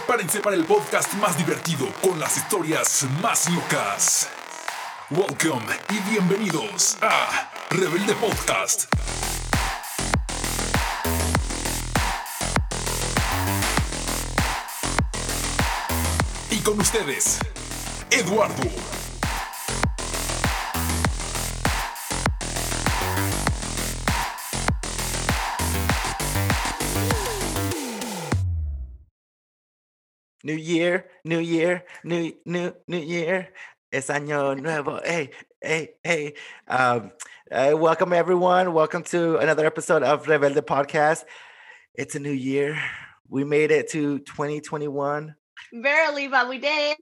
Prepárense para el podcast más divertido con las historias más locas. Welcome y bienvenidos a Rebelde Podcast. Y con ustedes, Eduardo. New year, new year, new new new year. Es año nuevo. Hey, hey, hey. Um, uh, welcome everyone. Welcome to another episode of Rebelde Podcast. It's a new year. We made it to 2021. Barely, but we did.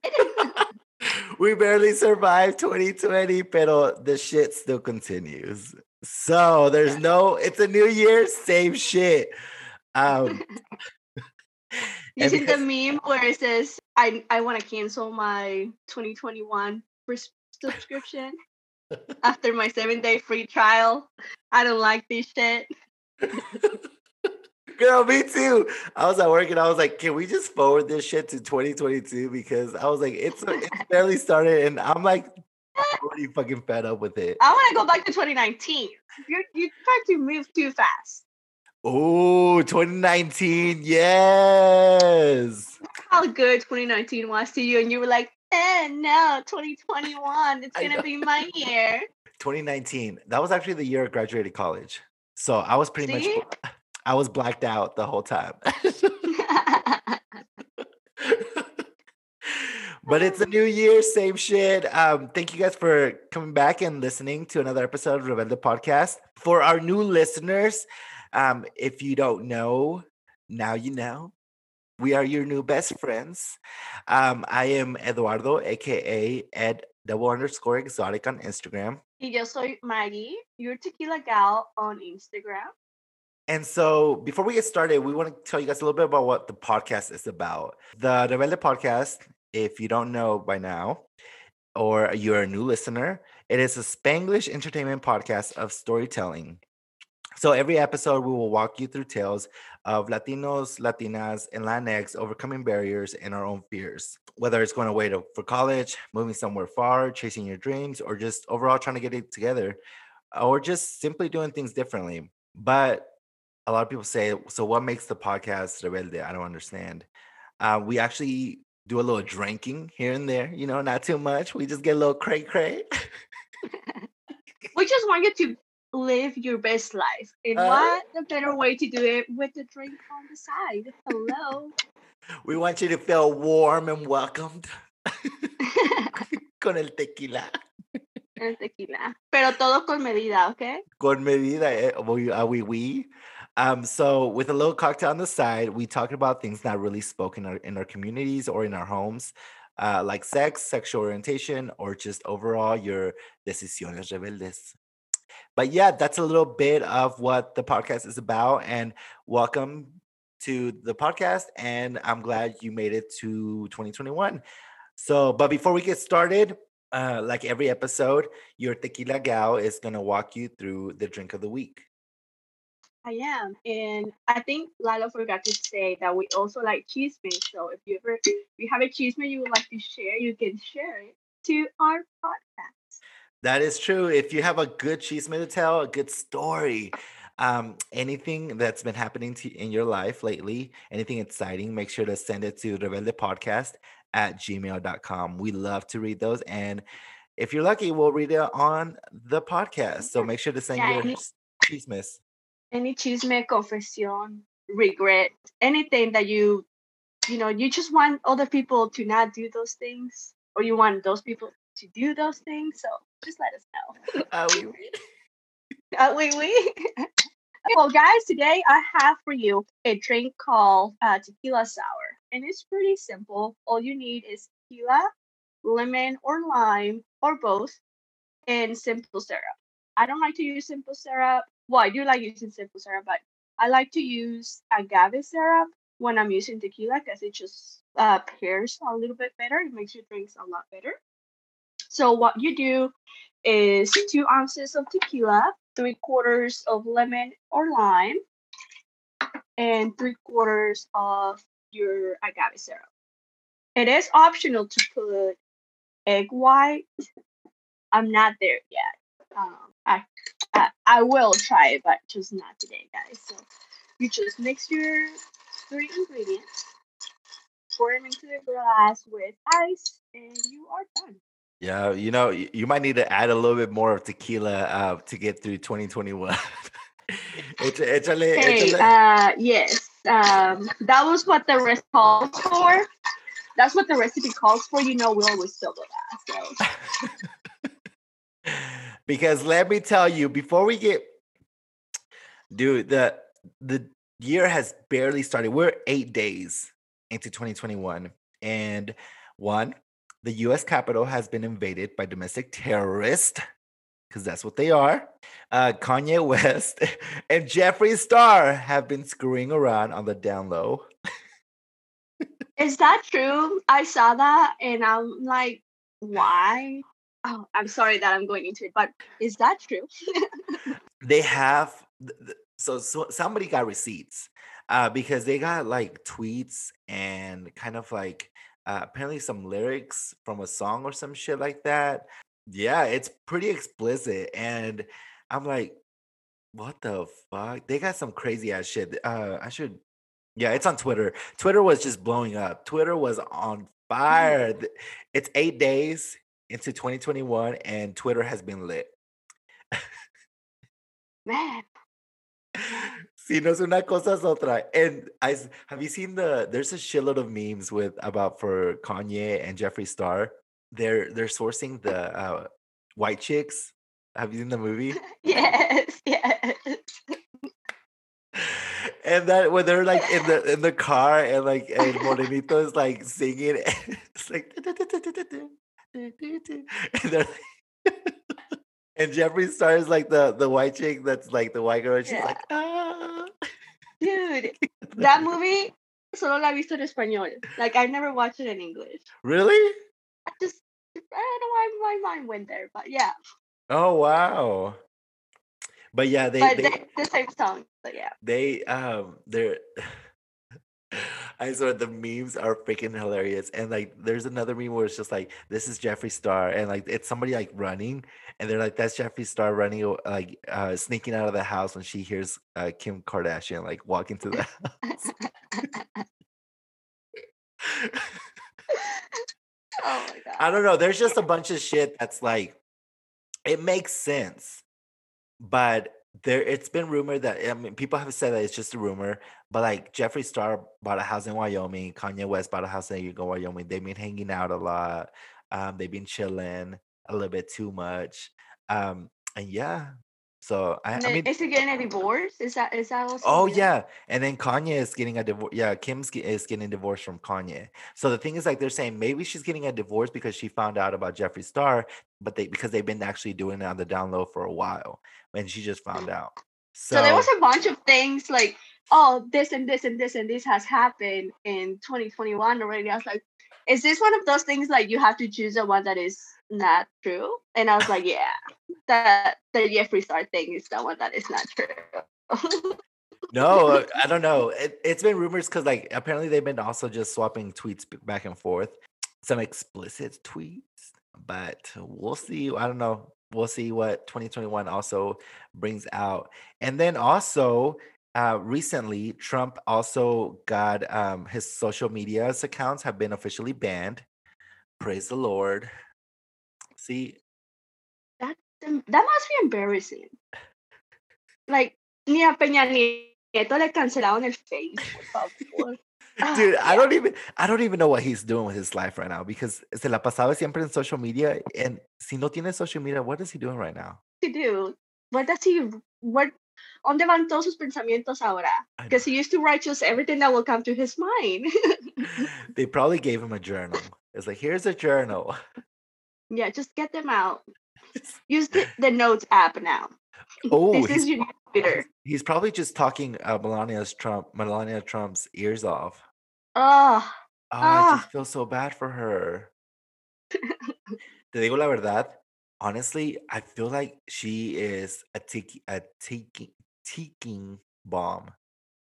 we barely survived 2020, pero the shit still continues. So there's no, it's a new year, same shit. Um, Using the meme where it says, I, I want to cancel my 2021 pres- subscription after my seven day free trial. I don't like this shit. Girl, me too. I was at work and I was like, can we just forward this shit to 2022? Because I was like, it's it's barely started and I'm like pretty fucking fed up with it. I want to go back to 2019. You're, you trying to move too fast. Oh, 2019. Yes. How good 2019 was to you, and you were like, eh, no, 2021, it's going to be my year. 2019. That was actually the year I graduated college. So I was pretty See? much I was blacked out the whole time. but it's a new year, same shit. Um, thank you guys for coming back and listening to another episode of Rebelde Podcast. For our new listeners, um, if you don't know, now you know. We are your new best friends. Um, I am Eduardo, aka Ed double underscore exotic on Instagram. y yo soy Maggie, your tequila gal on Instagram. And so, before we get started, we want to tell you guys a little bit about what the podcast is about. The Rebelde podcast, if you don't know by now, or you're a new listener, it is a Spanglish entertainment podcast of storytelling. So, every episode, we will walk you through tales of Latinos, Latinas, and Latinx overcoming barriers and our own fears. Whether it's going away to, for college, moving somewhere far, chasing your dreams, or just overall trying to get it together, or just simply doing things differently. But a lot of people say, so what makes the podcast Rebelde? I don't understand. Uh, we actually do a little drinking here and there, you know, not too much. We just get a little cray cray. We just want you to live your best life. And Uh, what a better way to do it with a drink on the side? Hello. we want you to feel warm and welcomed con el tequila. El tequila. Pero todo con medida, okay? Con medida, eh, we, uh, we, we. Um, so with a little cocktail on the side, we talk about things not really spoken in our, in our communities or in our homes, uh, like sex, sexual orientation, or just overall your decisiones rebeldes. But yeah, that's a little bit of what the podcast is about. And welcome to the podcast. And I'm glad you made it to 2021. So, but before we get started, uh, like every episode, your tequila gal is gonna walk you through the drink of the week. I am. And I think Lalo forgot to say that we also like cheese So if you ever if you have a cheese you would like to share, you can share it to our podcast. That is true. If you have a good cheese to tell, a good story, um, anything that's been happening to in your life lately, anything exciting, make sure to send it to Rebelde Podcast at gmail.com. We love to read those. And if you're lucky, we'll read it on the podcast. So make sure to send Yeah, your any- s- cheese miss. Any chisme, confession, regret, anything that you you know, you just want other people to not do those things, or you want those people to do those things. So just let us know. Uh, we. Uh, we we. well, guys, today I have for you a drink called uh, tequila sour, and it's pretty simple. All you need is tequila, lemon or lime or both, and simple syrup. I don't like to use simple syrup. Well, I do like using simple syrup, but I like to use agave syrup when I'm using tequila because it just uh, pairs a little bit better. It makes your drinks a lot better. So what you do is two ounces of tequila, three quarters of lemon or lime, and three quarters of your agave syrup. It is optional to put egg white. I'm not there yet. Um, I, I I will try it, but just not today, guys. So you just mix your three ingredients, pour them into the glass with ice, and you are done. Yeah, you know, you might need to add a little bit more of tequila uh, to get through 2021. Échale- échale- Hey, échale- uh, yes, um, that was what the recipe calls for. That's what the recipe calls for. You know, we always fill that. So because let me tell you, before we get, dude, the the year has barely started. We're eight days into 2021, and one, the U.S. Capitol has been invaded by domestic terrorists, because that's what they are. Uh, Kanye West and Jeffree Star have been screwing around on the down low. is that true? I saw that, and I'm like, why? Oh, I'm sorry that I'm going into it, but is that true? they have so, so somebody got receipts uh because they got like tweets and kind of like uh, apparently some lyrics from a song or some shit like that. Yeah it's pretty explicit and i'm like what the fuck? They got some crazy ass shit. Uh i should yeah it's on twitter. Twitter was just blowing up. Twitter was on fire. Th- it's eight days into 2021 and twitter has been lit. Man, Si no es una cosa es otra. And I have you seen the there's a shitload of memes with about for Kanye and Jeffree Star. They're they're sourcing the uh, white chicks. Have you seen the movie? yes, yes. And that when they're like in the in the car and like and Morenito is like singing it's like and they're and Jeffree Star is like the the white chick that's like the white girl and she's Yeah. like ah Dude, that movie solo la he visto en español. Like I never watched it in English. really? I just I don't know why my mind went there, but yeah. Oh wow. But yeah, they but they, they, the same song. But yeah. they um they're I swear the memes are freaking hilarious. And like there's another meme where it's just like this is Jeffree Star and like it's somebody like running and they're like that's Jeffree Star running like uh sneaking out of the house when she hears uh Kim Kardashian like walk into the house. Oh my god. I don't know. There's just a bunch of shit that's like it makes sense, but there it's been rumored that I mean people have said that it's just a rumor, but like Jeffree Star bought a house in Wyoming, Kanye West bought a house in Wyoming. They've been hanging out a lot. Um, they've been chilling a little bit too much. Um, and yeah. So I, And I mean is he getting a divorce? Is that is that also? Oh good? yeah, and then Kanye is getting a divorce. Yeah, Kim's is getting divorced from Kanye. So the thing is, like, they're saying maybe she's getting a divorce because she found out about Jeffree Star, but they because they've been actually doing it on the down low for a while, and she just found out. So, So there was a bunch of things like, oh, this and this and this and this has happened in 2021 already. I was like, is this one of those things like you have to choose the one that is not true? And I was like, yeah, that the Jeffree Star thing is the one that is not true. no, I don't know. It, it's been rumors because like apparently they've been also just swapping tweets back and forth, some explicit tweets, but we'll see. I don't know. We'll see what 2021 also brings out. And then also, uh, recently, Trump also got um, his social media accounts have been officially banned. Praise the Lord. See, that that must be embarrassing. Like ni a Peña Nieto le cancelaron el face. favor. Ah, dude, I don't even I don't even know what he's doing with his life right now because se la pasaba siempre en social media. And si no tiene social media, what is he doing right now? to do? What does he? What? ¿Dónde van todos sus pensamientos ahora? Because he used to write just everything that will come to his mind. they probably gave him a journal. It's like, here's a journal. yeah, just get them out. Use the, the notes app now. Oh, this he's, is your Twitter. he's probably just talking uh, Melania's Trump, Melania Trump's ears off. Oh, Oh, I just feel so bad for her. Te digo la verdad. Honestly, I feel like she is a tiki, a ticking, ticking bomb.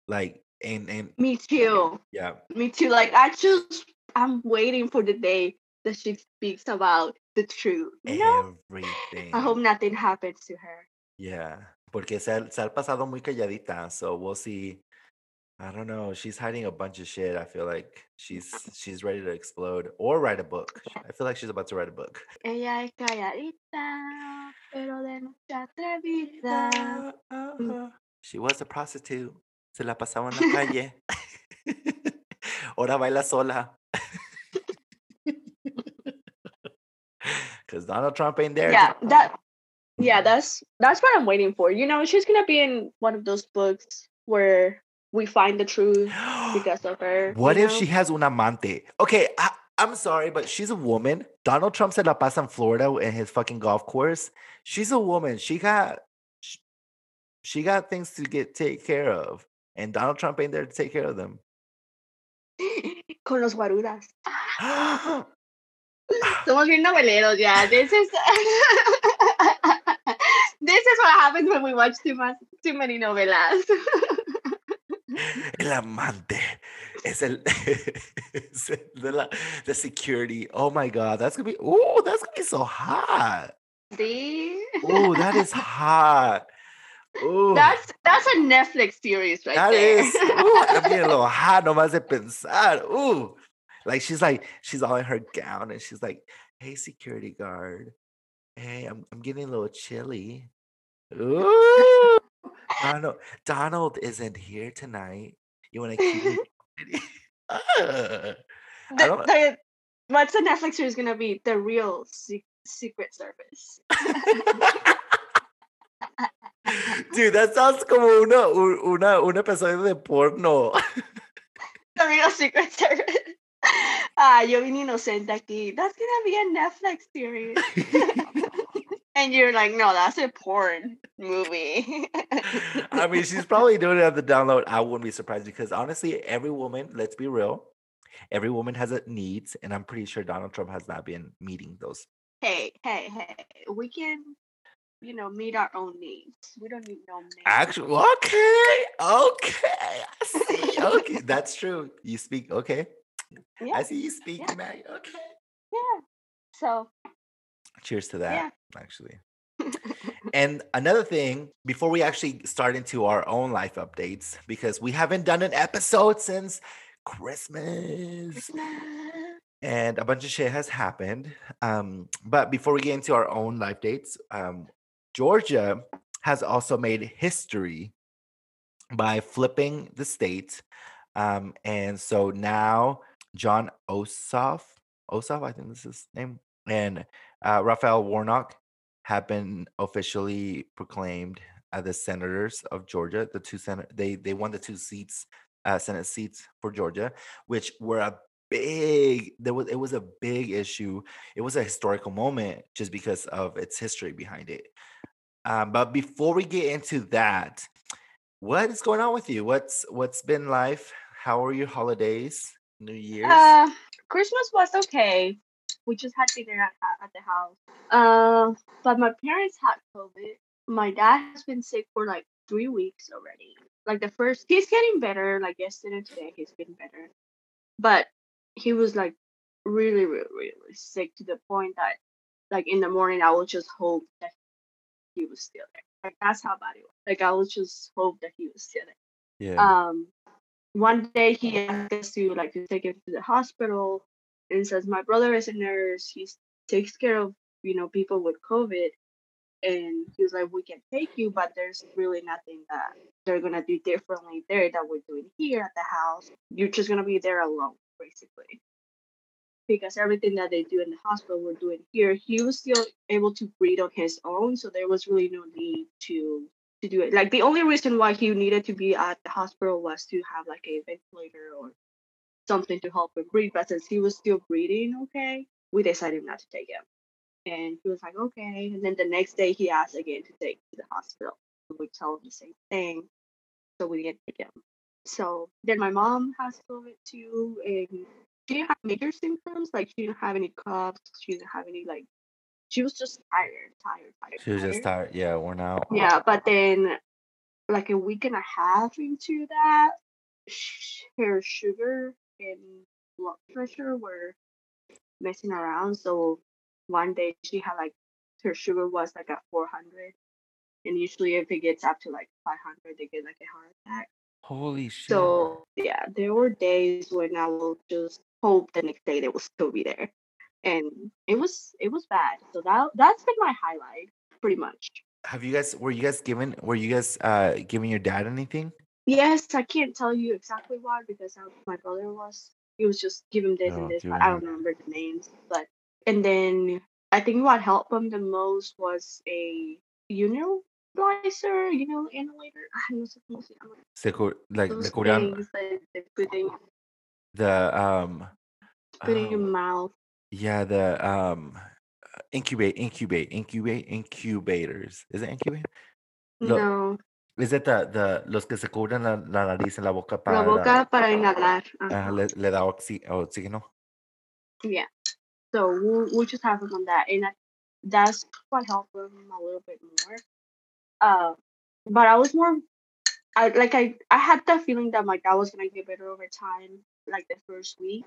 Like And and Me eh, too. yeah, Me too. Like I just I'm waiting for the day that she speaks about the truth. You know? everything. I hope nothing happens to her. Yeah, porque se ha, se ha pasado muy calladita, so we'll see. I don't know. She's hiding a bunch of shit. I feel like she's she's ready to explode or write a book. I feel like she's about to write a book. Ella es calladita, pero de noche atrevida. Ah, mm. Ajá. She was a prostitute. Se la pasaba en la calle. Ahora baila sola. Because Donald Trump ain't there. Yeah, that yeah, that's that's what I'm waiting for. You know, she's gonna be in one of those books where we find the truth because of her. What if she has un amante? Okay, I, I'm sorry, but she's a woman. Donald Trump said la pasa in Florida in his fucking golf course. She's a woman. She got sh- she got things to get take care of, and Donald Trump ain't there to take care of them. con los guaruras? Somos bien noveleros yeah. This is this is what happens when we watch too much too many novelas. El amante es el, es el de la the security. Oh my god, that's gonna be oh, that's gonna be so hot. See? Oh, that is hot. Oh, That's that's a Netflix series right That there. is, ooh, I'm getting a little hot nomás de pensar. Ooh, like she's like, she's all in her gown and she's like, hey, security guard. Hey, I'm, I'm getting a little chilly. Ooh, Donald, Donald isn't here tonight. You want to keep company?" Ah, the, the, what's the Netflix series gonna be? The real se- Secret Service. Dude, that sounds como una, un- una, un episodio de porno. The real Secret Service. Ah, yo vine inocente aquí. That's gonna be a Netflix series. And you're like, no, that's a porn movie. I mean, she's probably doing it on the download. I wouldn't be surprised because honestly, every woman, let's be real, every woman has a needs, and I'm pretty sure Donald Trump has not been meeting those. hey, hey, hey. We can, you know, meet our own needs. We don't need no man. Actually, okay, okay, I see. Okay, that's true. You speak okay. Yeah. I see you speak, yeah. Okay. Yeah. So Cheers to that. Yeah. Actually. And another thing, before we actually start into our own life updates, because we haven't done an episode since Christmas. and a bunch of shit has happened. Um, but before we get into our own life dates, um, Georgia has also made history by flipping the state. Um, and so now Jon Ossoff, Ossoff, I think this is his name, and uh, Raphael Warnock have been officially proclaimed uh, the senators of Georgia. The two senate they they won the two seats, uh, Senate seats for Georgia, which were a big there was it was a big issue. It was a historical moment just because of its history behind it. Um, but before we get into that what is going on with you? What's what's been life? How are your holidays? New year's? Uh, Christmas was okay. We just had dinner at, at- at the house. Uh, but my parents had COVID. My dad has been sick for like three weeks already. Like the first, he's getting better. Like yesterday today, he's been better. But he was like really, really, really sick to the point that, like in the morning, I would just hope that he was still there. Like that's how bad it was. Like I would just hope that he was still there yeah um one day he asked us to like to take him to the hospital and says my brother is a nurse. He takes care of you know people with covid. And he was like we can take you but there's really nothing that they're gonna do differently there that we're doing here at the house. You're just gonna be there alone basically. Because everything that they do in the hospital we're doing here. He was still able to breathe on his own so there was really no need to to do it. Like the only reason why he needed to be at the hospital was to have like a ventilator or something to help him breathe. But since he was still breathing okay, we decided not to take him. And he was like, okay. And then the next day he asked again to take to the hospital. We tell him the same thing. So we didn't take him. So then my mom has COVID too, and she didn't have major symptoms. Like she didn't have any coughs. She didn't have any like. She was just tired, tired, tired. she was just tired yeah worn out Yeah, but then like a week and a half into that, sh- her sugar and blood pressure were messing around. So one day she had like her sugar was like at 400, and usually if it gets up to like 500, they get like a heart attack. Holy shit. So yeah, there were days when I will just hope the next day they will still be there, and it was it was bad. So that that's been my highlight, pretty much. have you guys were you guys given were you guys uh giving your dad anything? Yes, I can't tell you exactly why because how my brother was. He was just give him this Oh, and this, but I don't remember the names. But and then I think what helped him the most was a unibilizer, you know, inhalator. I no sé cómo se llama. Like Those le cubrían things that they put in, the um put in your um, mouth. yeah the um incubate incubate incubate incubators is it incubate no, is it the the los que se cubren la, la nariz en la boca para la boca para inhalar. ajá, ajá. le, le da oxi- oxígeno Yeah. So we'll, we'll just have him on that, and I, that's what helped him a little bit more. Uh, but I was more, I like I I had the feeling that my dad was gonna get better over time, like the first week,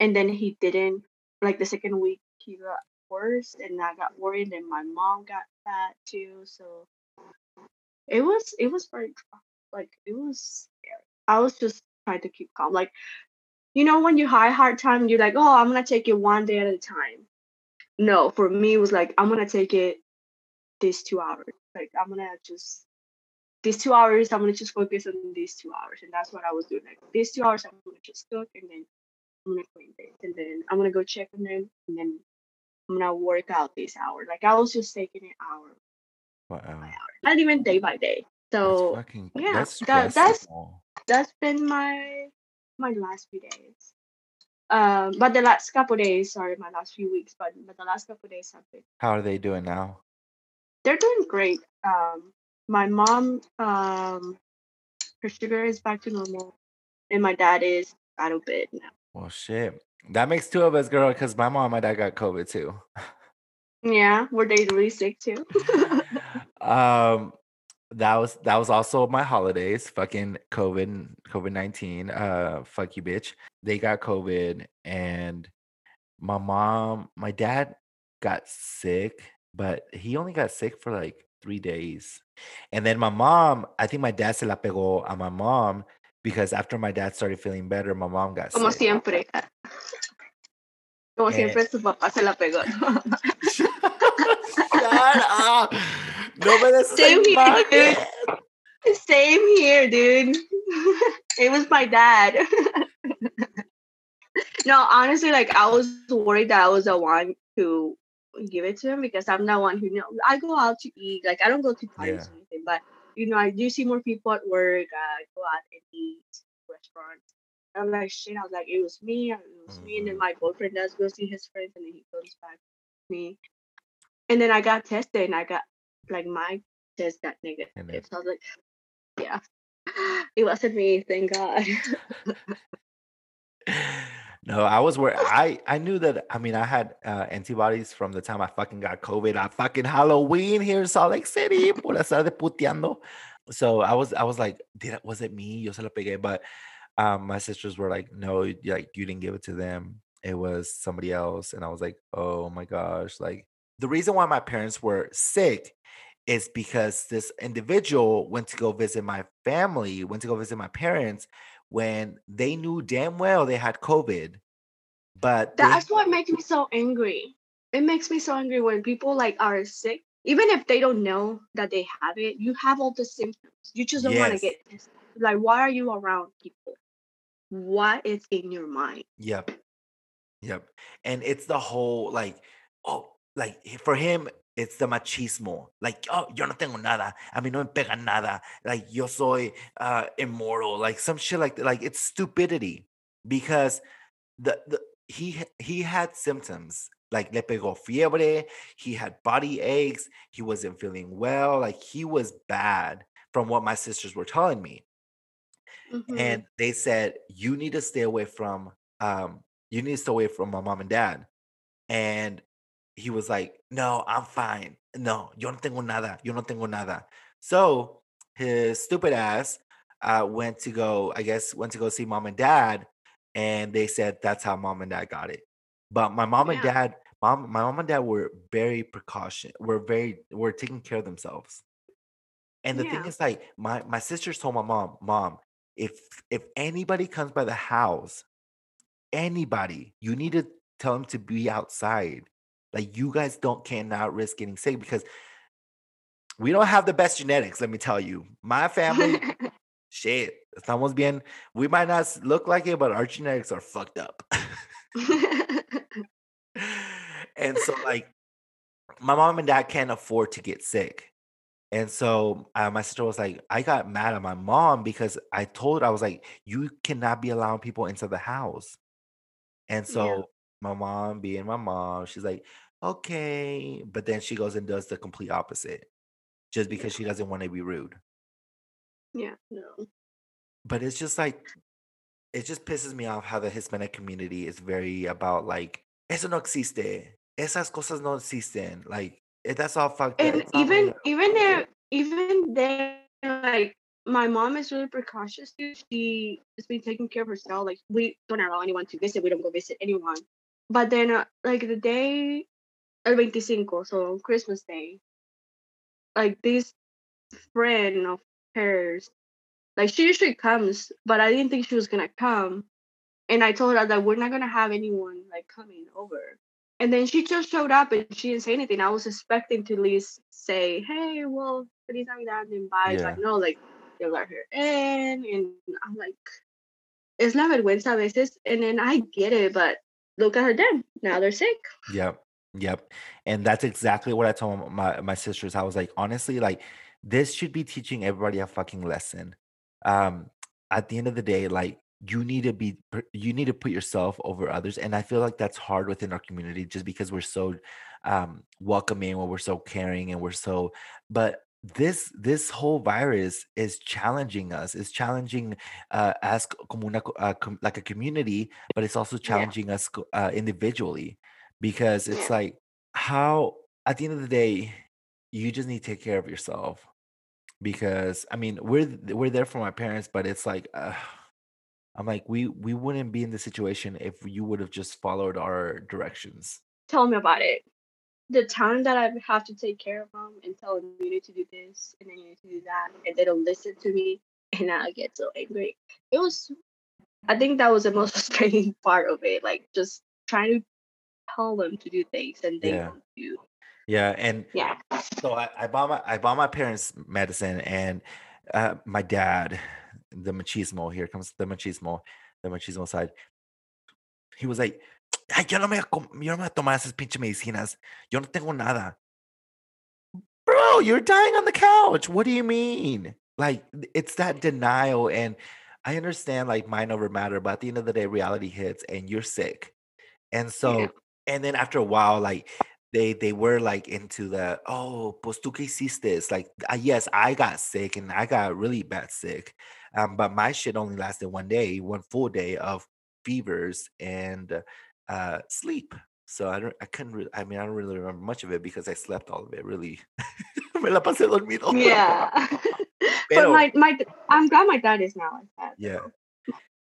and then he didn't. Like the second week, he got worse, and I got worried, and my mom got fat too. So it was it was very. Like it was scary. I was just trying to keep calm. Like you know when you high hard time you're like oh i'm gonna take it one day at a time no for me it was like i'm gonna take it these two hours like i'm gonna just these two hours i'm gonna just focus on these two hours and that's what i was doing like these two hours i'm gonna just cook and then i'm gonna clean this and then i'm gonna go check on them and then i'm gonna work out this hour like i was just taking it hour wow not even day by day that's so fucking yeah, that's that, that's that's been my my last few days. Um, but the last couple days, sorry, my last few weeks, but but the last couple days have been how are they doing now they're doing great. Um, my mom, um, her sugar is back to normal, and my dad is out of bed now. well shit that makes two of us girl because my mom and my dad got covid too Yeah, were they really sick too? um that was that was also my holidays fucking covid covid-19 uh fuck you bitch they got covid and my mom my dad got sick but he only got sick for like three days and then my mom i think my dad se la pegó a my mom because after my dad started feeling better my mom got Como sick siempre. Como Eh. siempre su papá se la pegó. Shut up. No me des esa Same here, dude. Same here, dude. it was my dad. no, honestly, like I was worried that I was the one who give it to him because I'm the one who you know I go out to eat. Like I don't go to parties Yeah. or anything, but you know I do see more people at work. I go out and eat restaurants. I'm like shit. I was like, it was me. It was me. And then Mhm. my boyfriend does go see his friends, and then he comes back to me. And then I got tested, and I got like my test got negative. Negative. So I was like, yeah, it wasn't me. Thank God. No, I was where I I knew that. I mean, I had uh, antibodies from the time I fucking got COVID I fucking Halloween here in Salt Lake City. Por estar de puteando. So I was I was like, did it, was it me? Yo se lo pegué, but um, my sisters were like, no, like you didn't give it to them. It was somebody else, and I was like, oh my gosh, like the reason why my parents were sick is because this individual went to go visit my family, went to go visit my parents when they knew damn well they had COVID. But they- That's what makes me so angry. It makes me so angry when people like are sick, even if they don't know that they have it. You have all the symptoms. You just don't want to get tested. Like, why are you around people? What is in your mind? Yep. Yep. And it's the whole like, oh, like for him, it's the machismo. Like, oh, yo no tengo nada. A mí no me pega nada. Like, yo soy uh immortal. Like some shit like that. Like it's stupidity. Because the the he he had symptoms. Like le pegó fiebre, he had body aches, he wasn't feeling well, like he was bad from what my sisters were telling me. Mhm. and they said you need to stay away from um you need to stay away from my mom and dad and he was like no i'm fine no yo no tengo nada yo no tengo nada so his stupid ass uh, went to go, I guess, went to go see mom and dad, and they said that's how mom and dad got it. But my mom and dad, mom, my mom and dad were very precaution, were very, were taking care of themselves. And the thing is, like, my my sisters told my mom, mom, if if anybody comes by the house, anybody, you need to tell them to be outside. Like, you guys don't cannot risk getting sick because we don't have the best genetics. Let me tell you, my family, shit, estamos bien. We might not look like it, but our genetics are fucked up. and so, like, my mom and dad can't afford to get sick. And so uh, my sister was like, I got mad at my mom because I told her, I was like, you cannot be allowing people into the house. And Yeah. so my mom, being my mom, she's like, okay. But then she goes and does the complete opposite just because she doesn't want to be rude. yeah, no. But it's just like, it just pisses me off how the Hispanic community is very about like, eso no existe. Esas cosas no existen. Like, eh, that's all fucked up. And made even up. even if even then like my mom is really precautious too. She has been taking care of herself. Like we don't allow anyone to visit. We don't go visit anyone. But then uh, like the day el 25, so on Christmas Day, like this friend of hers, like she usually comes, but I didn't think she was gonna come. And I told her that we're not gonna have anyone like coming over. And then she just showed up and she didn't say anything. I was expecting to at least say, Hey, well, Feliz Navidad and bye. Yeah. But no, like they let her in and I'm like, es la vergüenza a veces. And then I get it, but look at her then. Now they're sick. Yep. Yep. And that's exactly what I told my my sisters. I was like, honestly, like this should be teaching everybody a fucking lesson. Um, at the end of the day, like you need to be you need to put yourself over others. And I feel like that's hard within our community just because we're so um welcoming or we're so caring and we're so but this this whole virus is challenging us is challenging uh as como una, uh, com- like a community but it's also Yeah. challenging us uh, individually because it's Yeah. like how at the end of the day you just need to take care of yourself because i mean we're we're there for my parents but it's like uh, i'm like we we wouldn't be in this situation if you would have just followed our directions Tell me about it. The time that I have to take care of them and tell them you need to do this and then you need to do that, and they don't listen to me, and I get so angry. It was, I think that was the most frustrating part of it. Like just trying to tell them to do things and they Yeah. don't do. yeah and Yeah. so I, I bought my I bought my parents medicine and uh, my dad, the machismo. Here comes the machismo, the machismo side. He was like, Ay, yo no me yo no me voy a tomar esas pinche medicinas. Yo no tengo nada. Bro, you're dying on the couch. What do you mean? Like it's that denial, and I understand like mind over matter, but at the end of the day, reality hits, and you're sick. And so, and then after a while, like they they were like into the oh, pues tú qué hiciste? Like uh, yes, I got sick and I got really bad sick, um, but my shit only lasted one day, one full day of fevers and uh sleep. So I don't, I couldn't. Re- I mean, I don't really remember much of it because I slept all of it. Really, me la pasé dormido. Yeah. but my my I'm glad my dad is now like that. Yeah.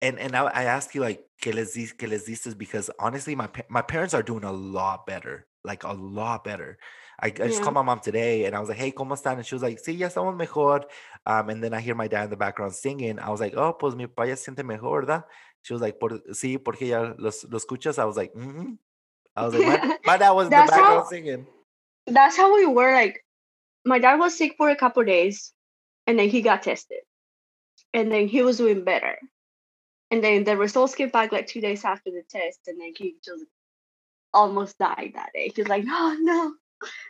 And and I, I ask you like que les dis que les dices because honestly my my parents are doing a lot better like a lot better. I, I just Yeah. called my mom today and I was like hey cómo están and she was like sí ya estamos mejor. Um and then I hear my dad in the background singing. I was like oh pues mi papá ya siente mejor ¿verdad? She was like por sí porque ya los lo escuchas. I was like mm I was like my, my dad was in the background how- singing. That's how we were. Like my dad was sick for a couple days, and then he got tested, and then he was doing better, and then the results came back like two days after the test, and then he just almost died that day. He was like, "Oh no,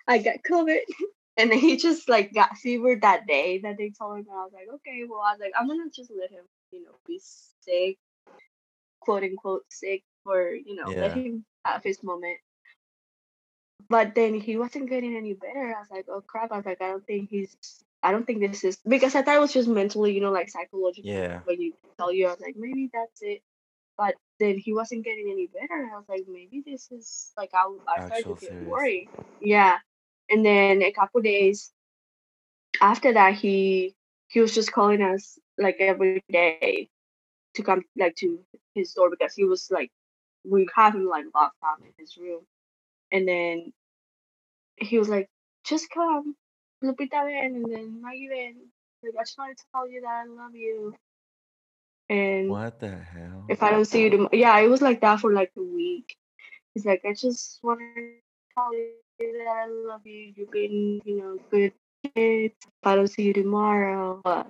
I got COVID." And then he just like got fever that day that they told him. And I was like, okay, well, I was like, I'm gonna just let him, you know, be sick, quote unquote sick, for you know, let Yeah. him have his moment. But then he wasn't getting any better. I was like, oh crap. I was like, I don't think he's, I don't think this is, because I thought it was just mentally, you know, like psychological. Yeah. When you tell you, I was like, maybe that's it. But then he wasn't getting any better. I was like, maybe this is like, I, I started Actual to get serious. worried. Yeah. And then a couple days after that, he he was just calling us like every day to come like to his door because he was like we have him like locked up in his room. And then he was like, just come, Lupita ven, and then Maggie ven. Like, I just want to tell you that I love you. And What the hell? if I don't see you tomorrow, yeah, it was like that for like a week. He's like, I just want to tell you that I love you. You've been, you know, good kids. If I don't see you tomorrow, uh, I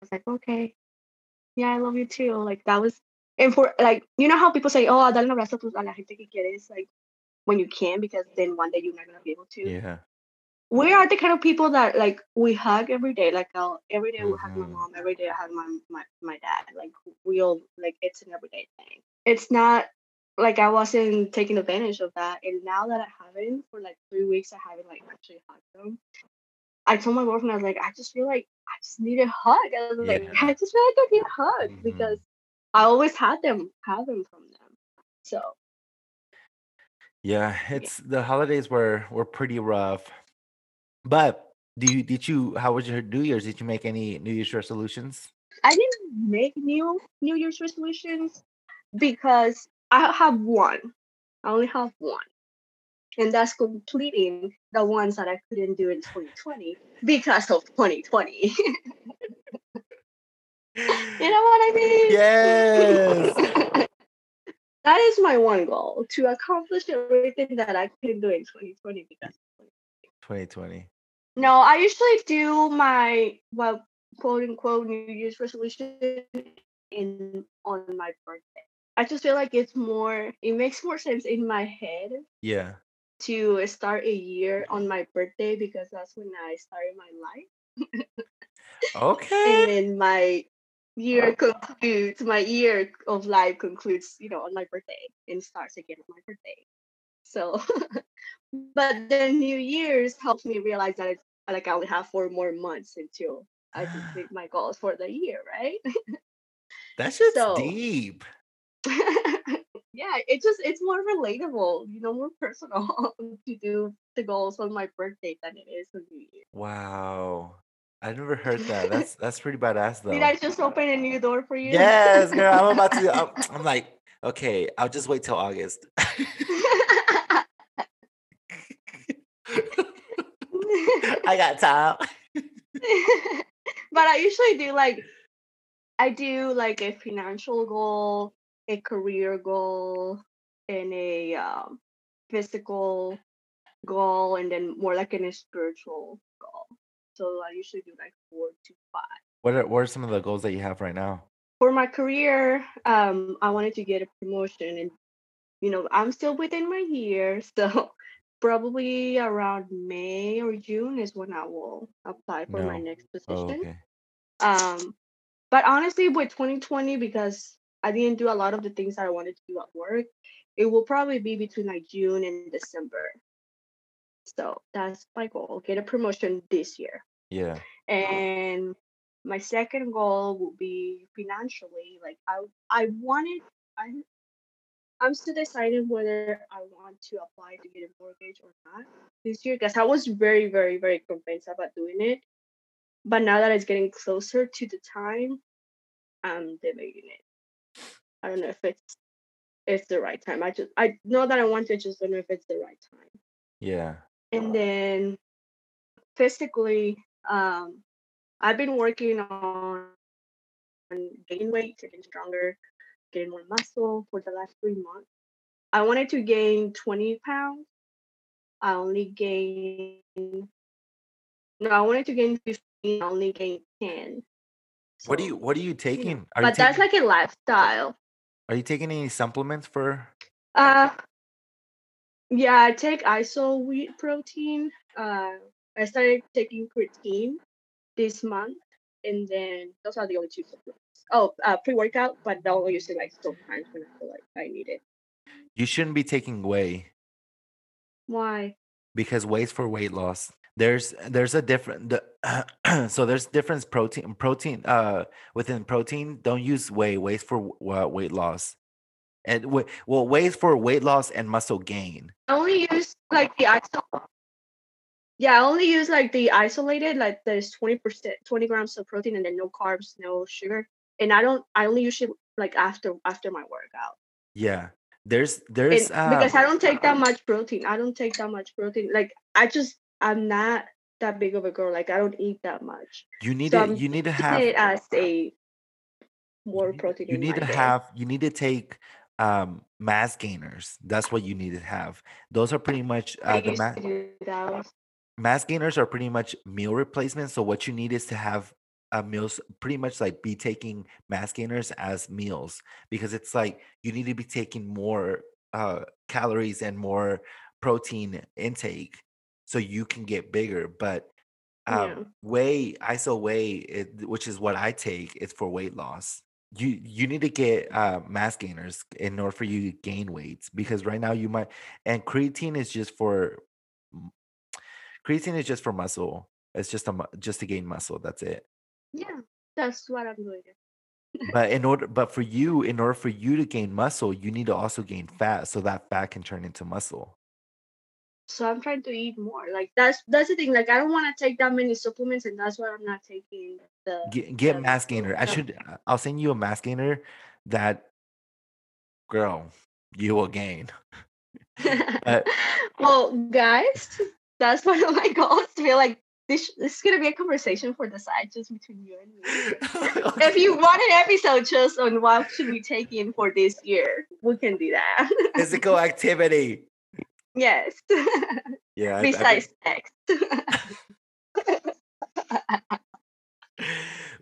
was like, okay, yeah, I love you too. Like that was, and for like, you know how people say, oh, dale un abrazo a la gente que quieres, like when you can, because then one day you're not gonna be able to. Yeah. We are the kind of people that like we hug every day. Like I'll, every day we hug my Mhm. mom. Every day I hug my my my dad. Like we all like it's an everyday thing. It's not like I wasn't taking advantage of that. And now that I haven't for like three weeks, I haven't like actually hugged them. I told my boyfriend I was like, I just feel like I just need a hug. I was like, I just feel like I need a hug Mhm. because I always had them have them from them. So Yeah, it's the holidays were were pretty rough. But do you did you how was your New Year's? Did you make any New Year's resolutions? I didn't make new New Year's resolutions because I have one. I only have one. And that's completing the ones that I couldn't do in 2020 because of 2020. you know what I mean? Yes. that is my one goal to accomplish everything that I couldn't do in 2020 because 2020. No, I usually do my well, quote unquote New Year's resolution in on my birthday. I just feel like it's more it makes more sense in my head Yeah. to start a year on my birthday because that's when I started my life. Okay. And then my year uh, concludes my year of life concludes, you know, on my birthday and starts again on my birthday. So but then New Year's helps me realize that it's Uh, like I only have four more months until I complete my goals for the year, right? That's just So- deep. yeah, it just it's more relatable, you know, more personal to do the goals on my birthday than it is on New Year. Wow. I never heard that. That's that's pretty badass though. Did I just open a new door for you? Yes, girl. I'm about to. I'm, I'm like, okay, I'll just wait till August. I got time. but I usually do like I do like a financial goal, a career goal, and a um, physical goal, and then more like a spiritual goal. So I usually do like four to five. What are what are some of the goals that you have right now? For my career, um, I wanted to get a promotion, and you know I'm still within my year, so probably around May or June is when I will apply for my No. next Oh, position. okay. Um, but honestly, with 2020, because I didn't do a lot of the things that I wanted to do at work, it will probably be between like June and December. So that's my goal: get a promotion this year. Yeah. And my second goal will be financially. Like I, I wanted, I, I'm still deciding whether I want to apply to get a mortgage or not this year because I was very, very, very convinced about doing it. But now that it's getting closer to the time, I'm debating it. I don't know if it's it's the right time. I just I know that I want to, I just don't know if it's the right time. Yeah. And then physically, um, I've been working on, on gaining weight, getting stronger, getting more muscle for the last three months. I wanted to gain 20 pounds. I only gained, no, I wanted to gain 15, I only gained 10. What are So, you What are you taking? Are you but that's like a lifestyle. Are you taking any supplements for? Uh, yeah, I take iso whey protein. Uh, I started taking creatine this month, and then those are the only two supplements. Oh, uh, pre workout, but only use it like sometimes when I feel like I need it. You shouldn't be taking whey Why? because whey's for weight loss. There's there's a different the, so there's different protein protein uh within protein. Don't use whey. Whey's for uh, weight loss, and well whey's for weight loss and muscle gain. I only use like the iso. Yeah, I only use like the isolated, like there's 20%, 20 grams of protein and then no carbs, no sugar. And I don't I only use it like after after my workout. Yeah. There's there's because um I don't take that much protein. I don't take that much protein. Like I just I'm not that big of a girl. Like I don't eat that much. you need So to I'm you need to have it as a more protein you need to day. have you need to take um mass gainers. That's what you need to have. Those are pretty much uh the used ma- to do that. mass gainers are pretty much meal replacements. So what you need is to have uh, meals pretty much like be taking mass gainers as meals because it's like you need to be taking more uh, calories and more protein intake so you can get bigger. But Yeah. um, whey, iso whey, it, which is what I take, it's for weight loss. You you need to get uh, mass gainers in order for you to gain weight because right now you might and creatine is just for creatine is just for muscle. It's just a just to gain muscle. That's it. Yeah, that's what I'm doing. But in order, but for you, in order for you to gain muscle, you need to also gain fat, so that fat can turn into muscle. So I'm trying to eat more. Like that's that's the thing. Like I don't want to take that many supplements, and that's why I'm not taking the Get get the mass gainer. I should. uh, I'll send you a mass gainer that, girl, you will gain. Uh, well, guys, that's one of my goals. To be like this. This is gonna be a conversation for the side, just between you and me. if you want an episode just on what should we take in for this year, we can do that. Physical activity. yes. Yeah. I- I Besides sex.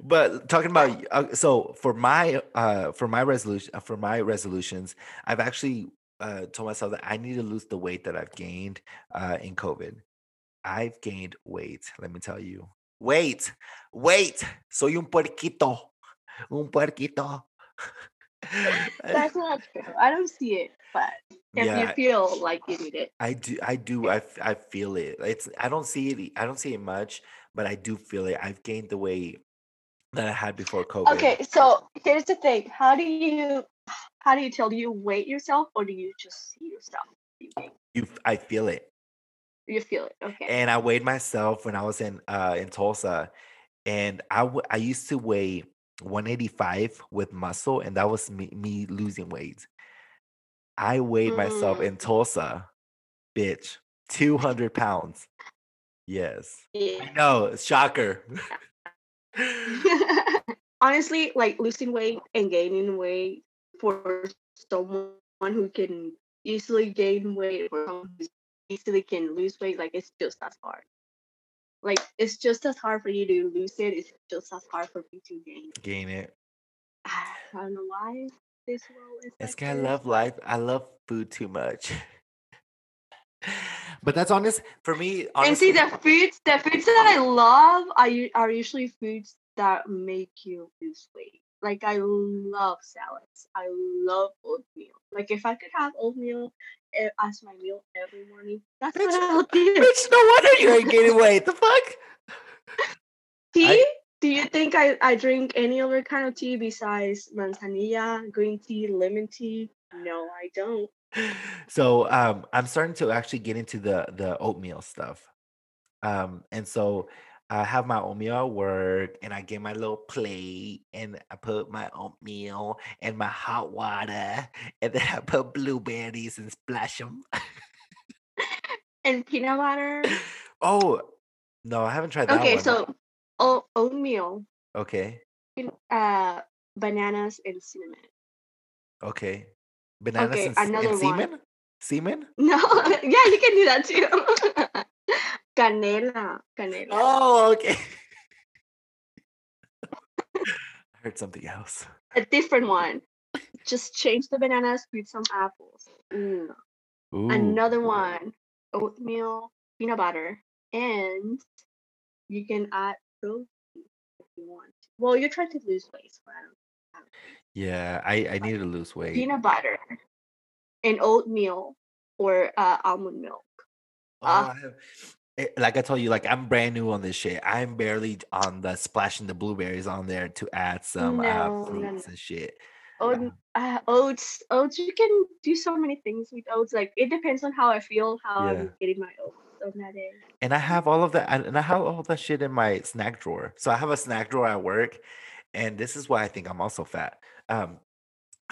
but talking about uh, so for my uh for my resolution uh, for my resolutions i've actually uh told myself that i need to lose the weight that i've gained uh in covid i've gained weight let me tell you wait wait soy un puerquito un puerquito That's not true. I don't see it, but if yeah you feel like you need it. I do, I do, I, I feel it. It's, I don't see it, I don't see it much, but I do feel it. I've gained the weight that I had before COVID. Okay, so here's the thing. How do you how do you tell do you weight yourself or do you just see yourself? You gain- You, f- I feel it. You feel it. Okay. and I weighed myself when I was in uh in Tulsa, and I w- I used to weigh 185 with muscle, and that was me, me losing weight. I weighed myself Mm. in Tulsa, bitch, 200 pounds. Yes, Yeah. I know, shocker. Honestly, like losing weight and gaining weight for someone who can easily gain weight or someone who easily can lose weight, like it's just as hard. Like it's just as hard for you to lose it. It's just as hard for you to gain. Gain it. Ah, I don't know why this world is. It's like I love life. I love food too much. but that's honest for me. Honestly, And see the foods, the foods that I love are are usually foods that make you lose weight. Like I love salads. I love oatmeal. Like if I could have oatmeal as my meal every morning, that's what Bitch, I'll do. bitch, no wonder you ain't gaining weight. The fuck? Tea? Do you think I, I drink any other kind of tea besides manzanilla, green tea, lemon tea? No, I don't. so um i'm starting to actually get into the the oatmeal stuff um and so i have my oatmeal at work and i get my little plate and i put my oatmeal and my hot water and then i put blueberries and splash them And peanut butter. oh no i haven't tried that Okay, one so o- oatmeal, okay uh, bananas, and cinnamon. okay bananas Okay, and, s- and another one. semen semen No, yeah, you can do that too. Canela, canela. oh okay i heard something else A different one. Just change the bananas with some apples. Mm. Another one, oatmeal, peanut butter, and you can add protein if you want. Well, you're trying to lose weight, so I don't. I don't think. Yeah, I I need to lose weight. Peanut butter and oatmeal or uh, almond milk. Oh, uh, I have- eh, like I told you, like I'm brand new on this shit. I'm barely on the splashing the blueberries on there to add some No, uh, no, fruits no. and shit. Oat, uh, oats, oats. You can do so many things with oats. Like it depends on how I feel, how Yeah. I'm getting my oats. on that day. and I have all of that, and and I have all that shit in my snack drawer. So I have a snack drawer at work, and this is why I think I'm also fat. Um,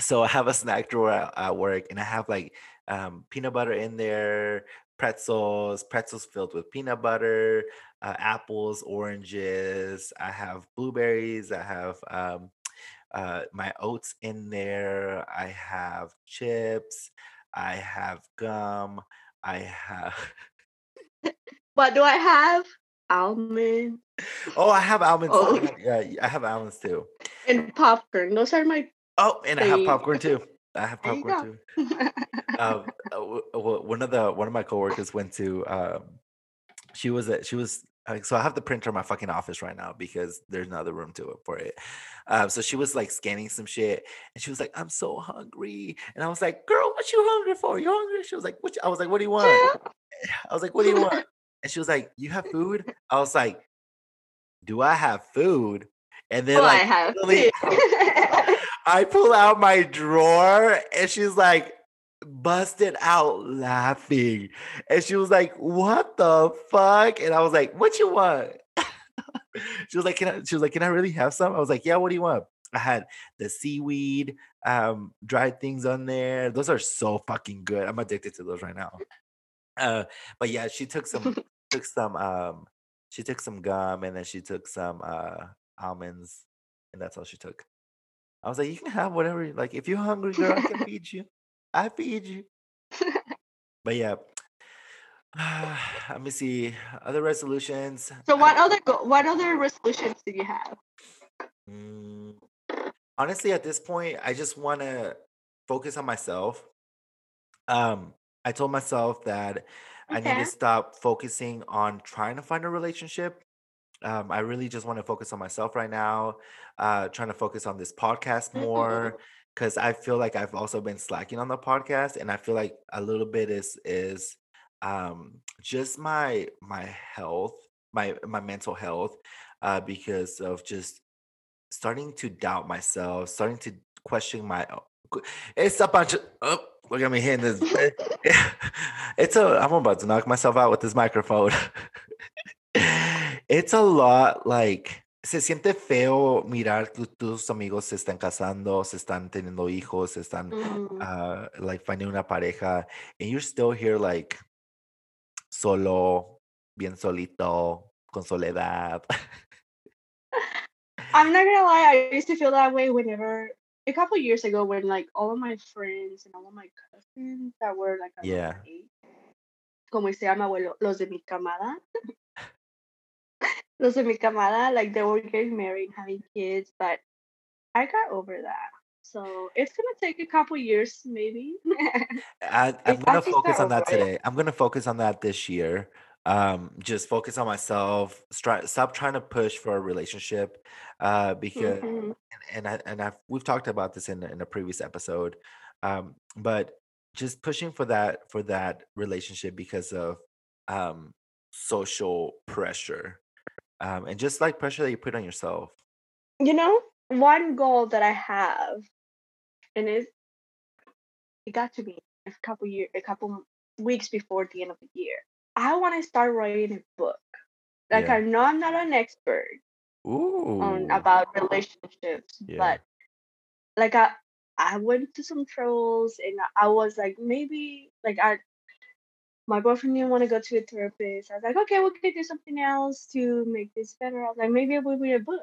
so I have a snack drawer at, at work, and I have like um, peanut butter in there, pretzels, pretzels filled with peanut butter, uh, apples, oranges. I have blueberries. I have um, uh, my oats in there. I have chips. I have gum. I have. What do I have? Almond Oh, I have almonds. Oh. Yeah, I have almonds too. and popcorn. Those are my. Oh, and I have popcorn too. I have There popcorn too. Um, uh, w- one of the one of my coworkers went to. Um, she was at she was uh, so I have the printer in my fucking office right now because there's no other room to it for it. Um, so she was like scanning some shit, and she was like, "I'm so hungry," and I was like, "Girl, what you hungry for? You hungry?" She was like, "What?" you-" I was like, "What do you want?" I was like, "What do you want?" And she was like, "You have food?" I was like, "Do I have food?" And then oh, I have. really- I pull out my drawer and she's like busted out laughing. And she was like, What the fuck? And I was like, What you want? she was like, Can I she was like, Can I really have some? I was like, Yeah, what do you want? I had the seaweed, um, dried things on there. Those are so fucking good. I'm addicted to those right now. Uh, but yeah, she took some took some um she took some gum and then she took some uh almonds and that's all she took. I was like, you can have whatever. you Like, if you're hungry, girl, I can feed you. I feed you. But yeah, let me see other resolutions. so I- what other what other resolutions did you have? Mm, honestly, at this point, I just want to focus on myself. Um, I told myself that I need to stop focusing on trying to find a relationship. Um, I really just want to focus on myself right now. Uh, trying to focus on this podcast more because I feel like I've also been slacking on the podcast, and I feel like a little bit is is um, just my my health, my my mental health, uh, because of just starting to doubt myself, starting to question my. It's a bunch of. Oh, look at me hitting this. It's a. I'm about to knock myself out with this microphone. It's a lot like. Se siente feo mirar que tus amigos se están casando, se están teniendo hijos, se están Mm. uh, like finding una pareja, and you're still here like solo, bien solito, con soledad. I'm not gonna lie, I used to feel that way whenever a couple years ago when like all of my friends and all of my cousins that were like Yeah. age, como dice mi abuelo, los de mi camada. Los de mi camada, like they were getting married, having kids, but I got over that. So it's gonna take a couple years, maybe. I, I'm gonna focus on that over it. today. I'm gonna focus on that this year. Um, just focus on myself. Stri- stop trying to push for a relationship, uh, because Mhm. and I and I've we've talked about this in a- in a previous episode, um, but just pushing for that for that relationship because of um social pressure, um, and just like pressure that you put on yourself. You know, one goal that I have, and it it got to me a couple year, a couple weeks before the end of the year. I want to start writing a book. Like Yeah. I know I'm not an expert Ooh, on about relationships, Yeah. but like I I went to some trolls and I was like maybe like I my boyfriend didn't want to go to a therapist. I was like, okay, we could do something else to make this better. I was like, maybe we'll read a book.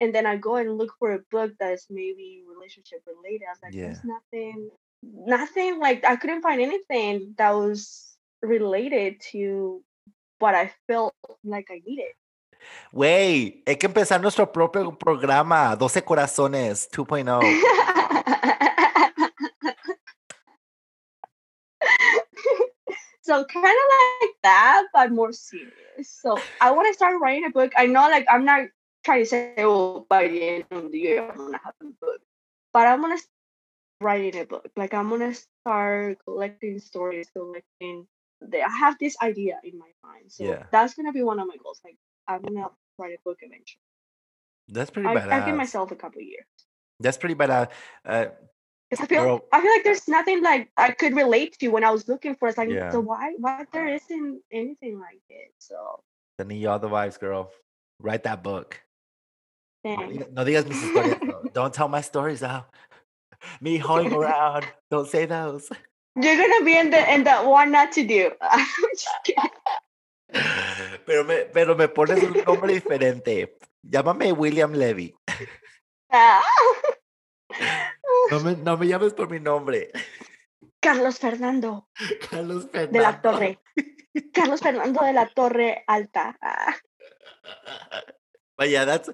And then I go and look for a book that's maybe relationship related. I was like, there's nothing, nothing like I couldn't find anything that was related to what I felt like I needed. Wey, hay que empezar nuestro propio programa, 12 Corazones oh. 2.0. so kind of like that, but more serious. So I want to start writing a book. I know, like, I'm not trying to say, oh, by the end of the year, I'm gonna have a book, but I'm gonna start writing a book. Like, I'm gonna start collecting stories, collecting. The, I have this idea in my mind, so Yeah. that's gonna be one of my goals. Like, I'm gonna write a book eventually. That's pretty I, I give myself a couple years. That's pretty badass. Uh, 'Cause I feel Girl. I feel like there's nothing like I could relate to when I was looking for. It's like Yeah. so why why there isn't anything like it. So Sending you all the vibes, girl. Write that book. Diga- no digas mis historias. Don't tell my stories out. Me hoeing around. Don't say those. You're gonna be in the in the one not to do. I'm just kidding. Pero me, pero me pones un nombre diferente. Llámame William Levy. Ah. No me, no me llames por mi nombre. Carlos Fernando Carlos de la Torre. Carlos Fernando de la Torre Alta. Ah. But yeah, that's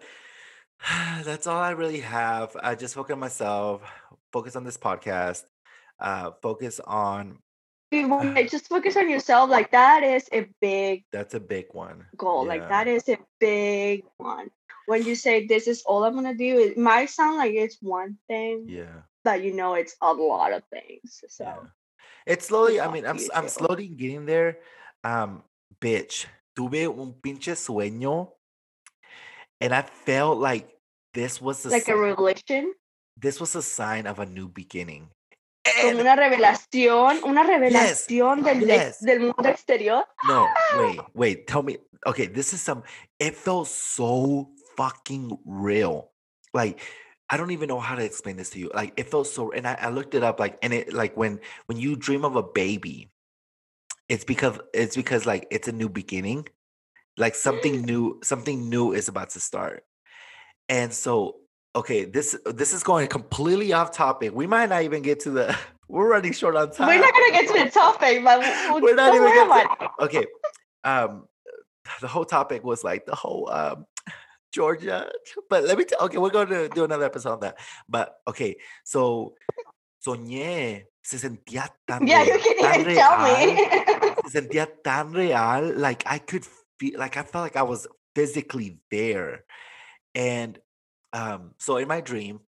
that's all I really have. I just focus on myself, focus on this podcast, uh, focus on You want to just focus on yourself. Like that is a big that's a big one. goal. Yeah. Like that is a big one. When you say this is all I'm gonna do, it might sound like it's one thing, Yeah. but you know it's a lot of things. So Yeah. It's slowly, I mean, I'm I'm slowly getting there. Um, bitch, tuve un pinche sueño and I felt like this was the like a revelation, this was a sign of a new beginning. And una revelación, una Yes, revelación del, yes. del mundo exterior. no, wait, wait, tell me. Okay, this is some it felt so fucking real. Like I don't even know how to explain this to you. Like it felt so and I, I looked it up like and it like when when you dream of a baby, it's because it's because like it's a new beginning. Like something new, something new is about to start. And so okay, this this is going completely off topic. We might not even get to the we're running short on time. We're not gonna get to the topic, but we'll, We're not even gonna- okay um the whole topic was like the whole um georgia but let me tell okay we're going to do another episode on that but okay so soñé se sentía tan Yeah, real, you can even tell me. se sentía tan real like i could feel like i felt like i was physically there and um so in my dream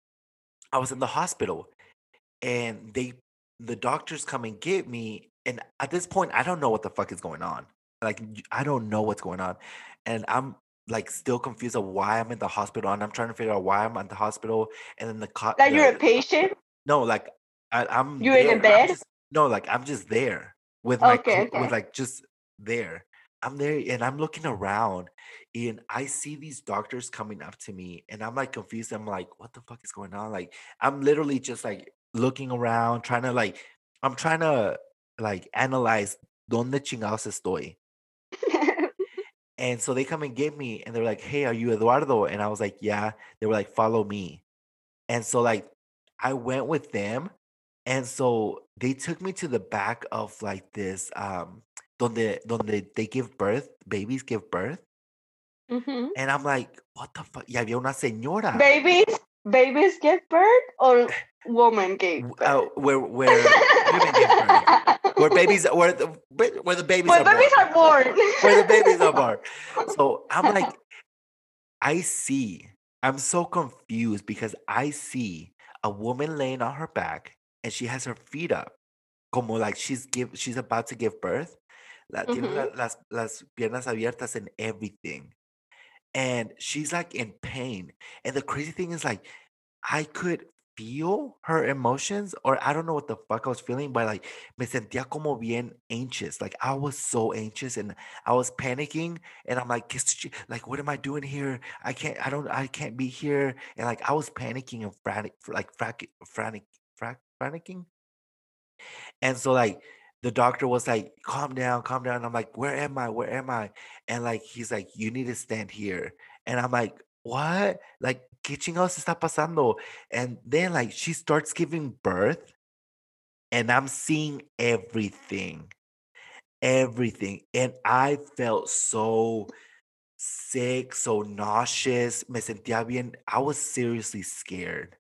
i was in the hospital and they the doctors come and get me and at this point i don't know what the fuck is going on like I don't know what's going on and i'm like still confused of why i'm in the hospital and i'm trying to figure out why i'm at the hospital and then the, co- that you're a patient. no like I, i'm You're in a there, I'm bed? just- no like i'm just there with my Okay, cl- with like just there. I'm there and i'm looking around and i see these doctors coming up to me and i'm like confused. I'm like what the fuck is going on? Like i'm literally just like looking around trying to like i'm trying to like analyze donde chingados estoy and so they come and get me and they're like, Hey, are you Eduardo? And I was like, Yeah. They were like, Follow me. And so, like, I went with them. And so they took me to the back of like this, um, donde, donde they give birth, babies give birth. Mhm. And I'm like, What the fuck? Y había una señora Babies, babies give birth or woman gave birth. uh, where, where women give birth, where babies, where the, where the babies Where are born. are born. where the babies are born. So I'm like, I see. I'm so confused because I see a woman laying on her back and she has her feet up, como like she's give she's about to give birth. La, tiene mm-hmm. la- las, las piernas abiertas and everything. And she's like in pain. And the crazy thing is like I could feel her emotions, or I don't know what the fuck I was feeling, but like me sentía como bien anxious. Like I was so anxious and I was panicking, and I'm like, like what am I doing here? I can't, I don't, I can't be here. And like I was panicking and frantic, like frantic, frantic, frantic, franicking. And so like the doctor was like, calm down, calm down. And I'm like, where am I? Where am I? And like he's like, you need to stand here. And I'm like, what? Like, ¿qué chingados está pasando? And then like she starts giving birth, and I'm seeing everything. Everything. And I felt so sick, so nauseous. Me sentía bien. I was seriously scared.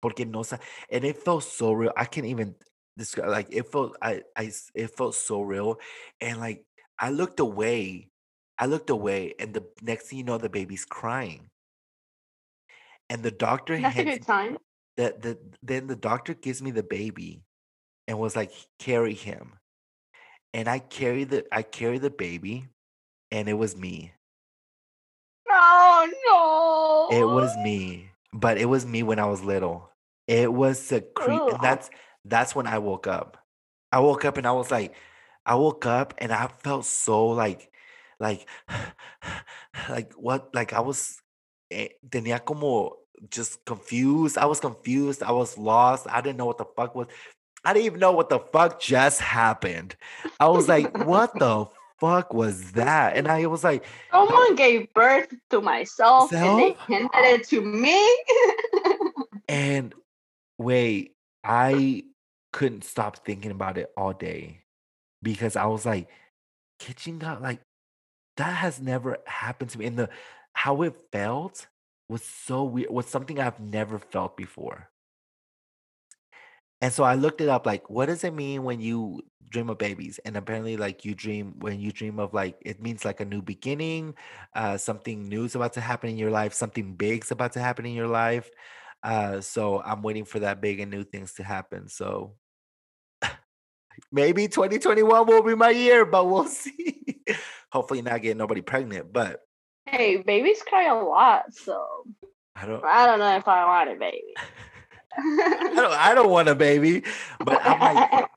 Porque no and it felt so real. I can't even describe like it felt I, I, it felt so real. And like I looked away. I looked away, and the next thing you know, the baby's crying. And the doctor That's a good sign. the, the then the doctor gives me the baby and was like carry him and i carry the i carry the baby and it was me Oh no. it was me but it was me when i was little It was a creep. And that's that's when I woke up. I woke up and I was like, I woke up and I felt so like, like, like what? Like I was, eh, tenía como just confused. I was confused. I was lost. I didn't know what the fuck was. I didn't even know what the fuck just happened. I was like, what the fuck was that? And I was like, Someone gave birth to myself and they handed it to me. and wait, I couldn't stop thinking about it all day because I was like, kitchen got like that has never happened to me. And the how it felt was so weird, was something I've never felt before. And so I looked it up, like, what does it mean when you dream of babies? And apparently, like, you dream when you dream of like it means like a new beginning, uh, something new is about to happen in your life, something big's about to happen in your life. Uh, so I'm waiting for that big and new things to happen. So maybe 2021 will be my year, but we'll see. Hopefully, not get nobody pregnant, but hey, babies cry a lot, so I don't. I don't know if I want a baby. I don't, I don't want a baby, but I'm like,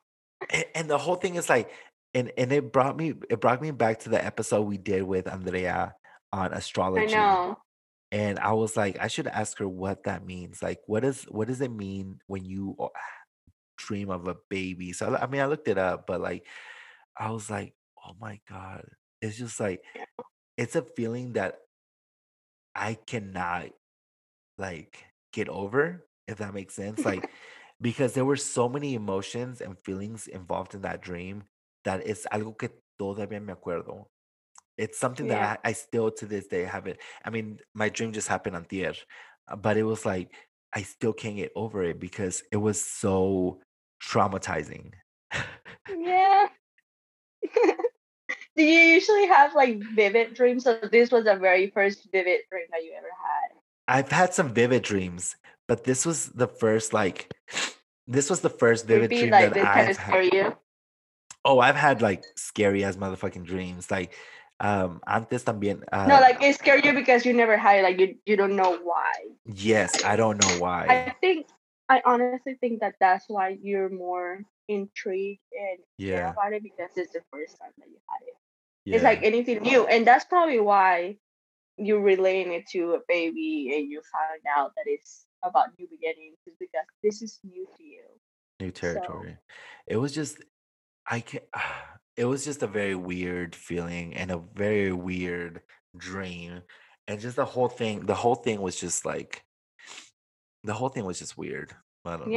a- and the whole thing is like, and and it brought me, it brought me back to the episode we did with Andrea on astrology. I know. and I was like, I should ask her what that means. Like, what does what does it mean when you dream of a baby? So I mean, I looked it up, but like, I was like, oh my god, it's just like, it's a feeling that I cannot like get over, if that makes sense. Like, because there were so many emotions and feelings involved in that dream that it's algo que todavía me acuerdo. It's something Yeah. that I, I still to this day haven't. I mean, my dream just happened on tier, uh, but it was like I still can't get over it because it was so traumatizing. Yeah. Do you usually have like vivid dreams? So this was the very first vivid dream that you ever had. I've had some vivid dreams, but this was the first like this was the first vivid dream like that I've had. Oh, I've had like scary as motherfucking dreams. Like um antes también uh no, like it scare you because you never had it. Like you, you don't know why. yes, I don't know why. I think I honestly think that that's why you're more intrigued and Yeah. about it because it's the first time that you had it. Yeah. It's like anything new, and that's probably why you're relating it to a baby and you found out that it's about new beginnings is because this is new to you. new territory. It was just I can it was just a very weird feeling and a very weird dream. And just the whole thing, the whole thing was just like the whole thing was just weird. I don't know.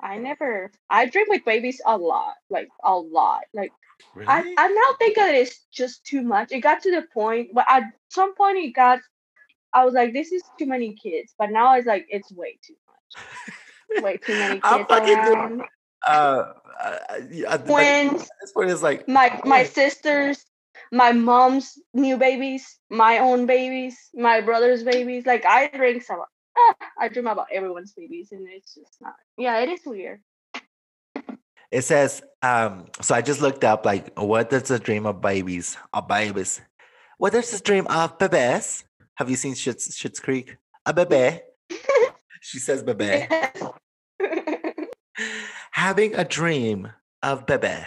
I never I dream with babies a lot. Like a lot. Like Really? I, I now think that it's just too much. It got to the point but at some point it got I was like, this is too many kids. But now it's like it's way too much. Way too many I'm kids fucking doing- around. uh, uh but Twins. this point is like my my sisters, my mom's new babies, my own babies, my brother's babies. Like I dream some ah, I dream about everyone's babies and it's just not yeah, it is weird. It says, um, so I just looked up like what does the dream of babies of babies? What does a dream of bebés? Have you seen Shit's Schitt's Creek? A bebé. she says bebé. Having a dream of bebé.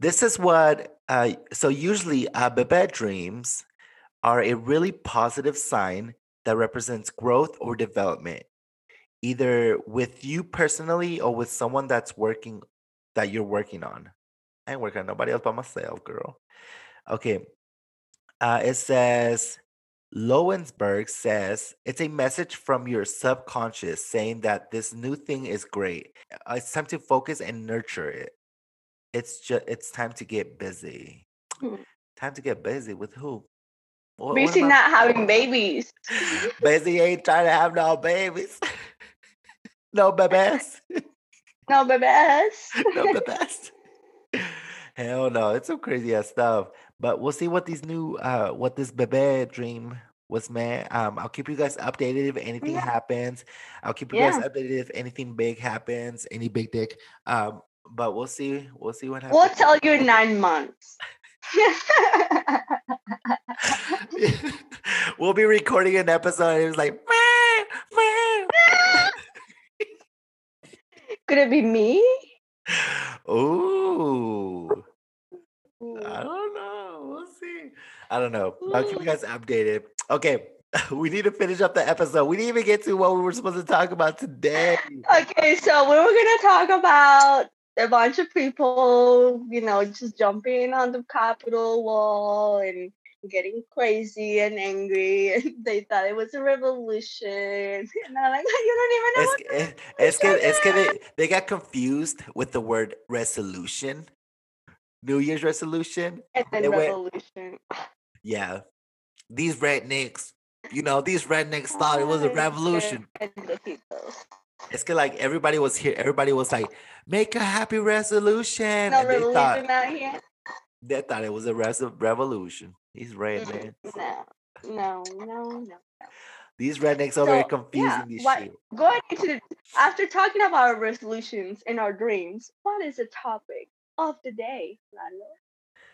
This is what uh so usually uh bebé dreams are a really positive sign that represents growth or development either with you personally or with someone that's working that you're working on. I ain't working on nobody else but myself, girl. Okay. Uh, it says Loewenberg says it's a message from your subconscious saying that this new thing is great. Uh, It's time to focus and nurture it. It's just it's time to get busy. Hmm. Time to get busy with who? What- what Busy am not having babies. Busy ain't trying to have no babies. no babies. No babies. no bebés. Hell no, it's some crazy ass stuff. But we'll see what these new uh what this bebe dream was man. Um I'll keep you guys updated if anything Yeah. happens. I'll keep you guys updated if anything big happens, any big dick. Um but we'll see. We'll see what happens. we'll tell you in nine months. we'll be recording an episode. And it was like. Could it be me? Ooh. I don't know. We'll see. I don't know. I'll keep you guys updated. Okay. We need to finish up the episode. We didn't even get to what we were supposed to talk about today. Okay, so we were gonna talk about a bunch of people, you know, just jumping on the Capitol wall and getting crazy and angry, and they thought it was a revolution. And I'm like, you don't even know. It's, what it- it's good. It's good. They, they got confused with the word resolution. New Year's resolution. and then they went- revolution. Yeah. These rednecks, you know, these rednecks thought it was a revolution. It's good. Like everybody was here. Everybody was like, make a happy resolution. No and they thought, out here. they thought it was a res- revolution. These mm, rednecks. No, no, no, no. These rednecks over here So, confusing yeah, what- shit. Going into the, after talking about our resolutions and our dreams, what is the topic of the day, Lalo?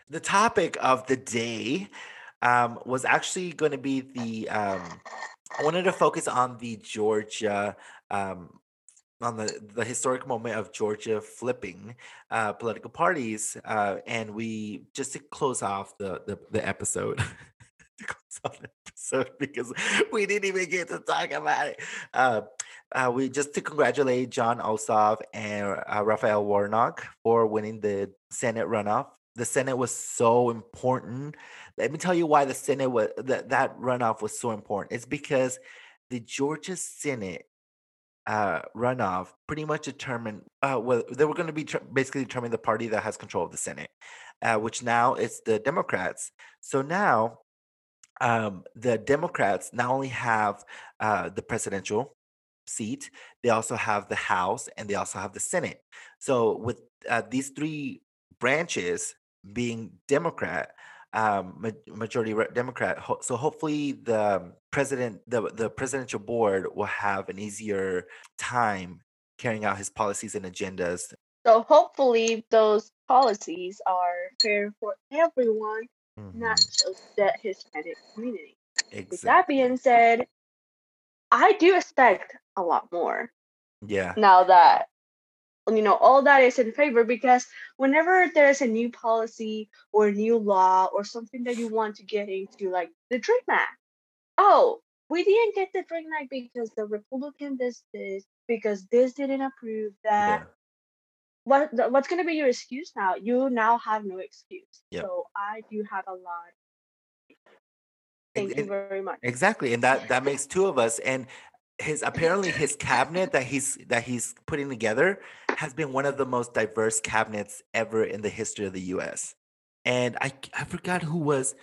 The topic of the day um, was actually going to be the. Um, I wanted to focus on the Georgia, um, on the the historic moment of Georgia flipping uh, political parties, uh, and we just to close off the the, the episode. close off the episode because we didn't even get to talk about it. Uh, uh, we just to congratulate Jon Ossoff and uh, Raphael Warnock for winning the Senate runoff. The Senate was so important. Let me tell you why the Senate was that that runoff was so important. It's because the Georgia Senate uh, runoff pretty much determined uh, well they were going to be basically determine the party that has control of the Senate, uh, which now it's the Democrats. So now um, the Democrats not only have uh, the presidential seat, they also have the House and they also have the Senate. So with uh, these three branches being Democrat, um, ma- majority re- Democrat, so hopefully the um, president, the the presidential board will have an easier time carrying out his policies and agendas. So hopefully those policies are fair for everyone, not Mhm, just the Hispanic community. With Exactly. that being said, I do expect a lot more Yeah. now that you know all that is in favor because whenever there's a new policy or a new law or something that you want to get into like the dream act oh we didn't get the dream act because the republican does this because this didn't approve that Yeah. what the- what's going to be your excuse now you now have no excuse Yep. so i do have a lot thank you very much Exactly, and that that makes two of us. And his apparently his cabinet that he's that he's putting together has been one of the most diverse cabinets ever in the history of the U.S. And I I forgot who was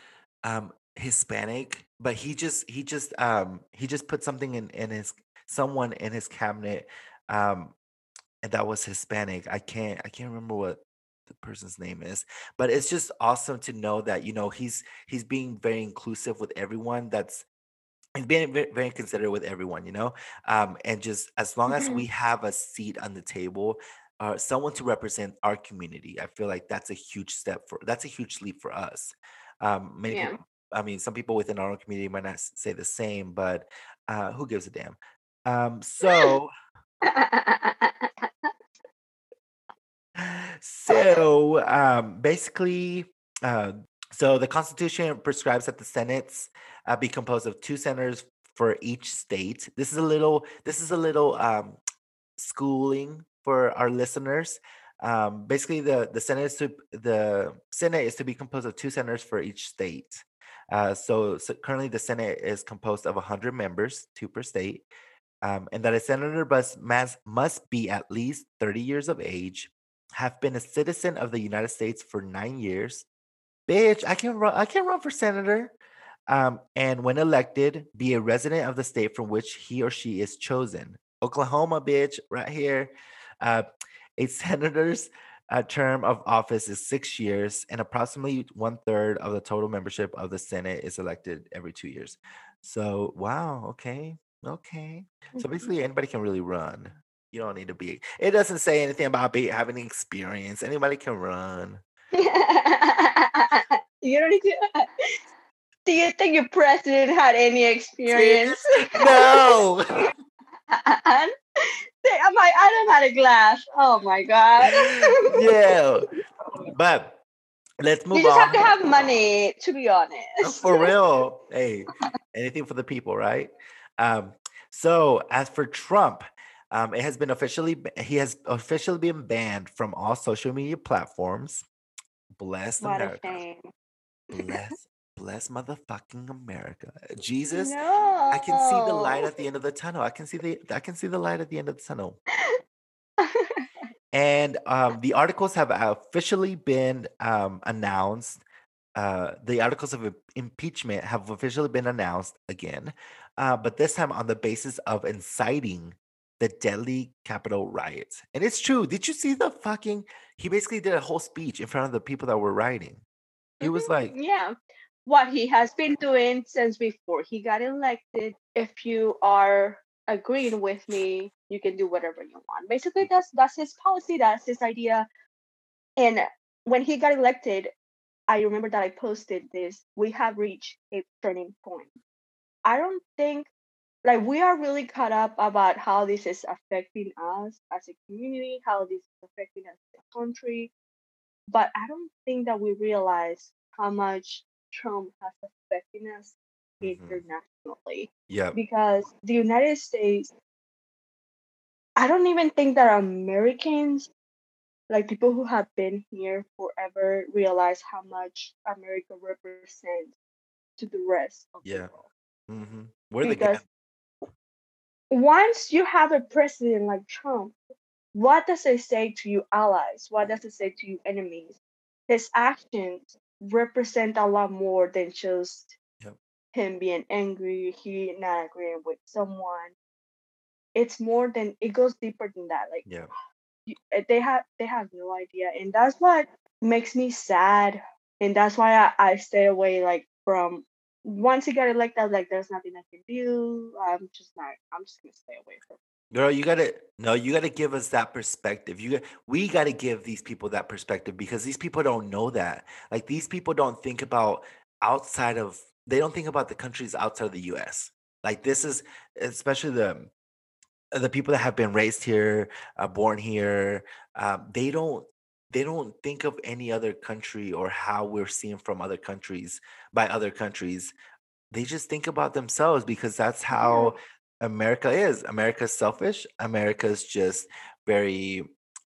um, Hispanic, but he just he just um, he just put something in in his someone in his cabinet, um, and that was Hispanic. I can't I can't remember what the person's name is but it's just awesome to know that you know he's he's being very inclusive with everyone that's he's being very, considerate with everyone you know um and just as long as Mhm. we have a seat on the table uh someone to represent our community i feel like that's a huge step for that's a huge leap for us um many Yeah. people i mean some people within our own community might not say the same but uh who gives a damn um so so um basically uh so the constitution prescribes that the senates uh, be composed of two senators for each state. This is a little this is a little um schooling for our listeners. Um basically the the senate is to the senate is to be composed of two senators for each state. Uh so, so currently the senate is composed of 100 members two per state. Um, and that a senator must, must must be at least 30 years of age have been a citizen of the United States for nine years. Bitch, I can run. I can run for senator. Um, and when elected, be a resident of the state from which he or she is chosen. Oklahoma, bitch, right here. Uh, a senator's uh, term of office is six years, and approximately one third of the total membership of the Senate is elected every two years. So, wow, okay, okay. So basically, anybody can really run. You don't need to be. It doesn't say anything about be, having experience. Anybody can run. you don't need to. Do you think your president had any experience? No. and they, my a glass. Oh my god. yeah. But let's move on. you just on. have to have money, to be honest. for real. Hey, anything for the people, right? Um, so as for Trump, um, it has been officially he has officially been banned from all social media platforms. Bless What America. Bless, bless motherfucking America. Jesus, No. I can see the light at the end of the tunnel. I can see the I can see the light at the end of the tunnel. And um, the articles have officially been um, announced. Uh, the articles of impeachment have officially been announced again, uh, but this time on the basis of inciting the deadly Capitol riots. And it's true. Did you see the fucking? He basically did a whole speech in front of the people that were rioting. He was Mhm, like, yeah, what he has been doing since before he got elected. If you are agreeing with me, you can do whatever you want. Basically, that's that's his policy. That's his idea. And when he got elected, I remember that I posted this. We have reached a turning point. I don't think like we are really caught up about how this is affecting us as a community, how this is affecting us as a country. But I don't think that we realize how much Trump has affected us Mhm. internationally. "Yeah, Because the United States, I don't even think that Americans, like people who have been here forever, realize how much America represents to the rest of Yeah. the world. hmm we're Because gang." Once you have a president like Trump, what does it say to you allies? What does it say to you enemies? His actions represent a lot more than just Yep. him being angry, he not agreeing with someone. It's more than it goes deeper than that. Like Yeah, uh, they have they have no idea, and that's what makes me sad, and that's why I, I stay away like from. Once he got elected, like, "There's nothing I can do. I'm just not. I'm just gonna stay away from." Girl, you gotta no, you gotta give us that perspective. You we gotta give these people that perspective because these people don't know that. Like these people don't think about outside of they don't think about the countries outside of the US. Like this is especially the the people that have been raised here, uh, born here. Um, they don't they don't think of any other country or how we're seen from other countries by other countries. They just think about themselves because that's how America is. America's selfish. America's just very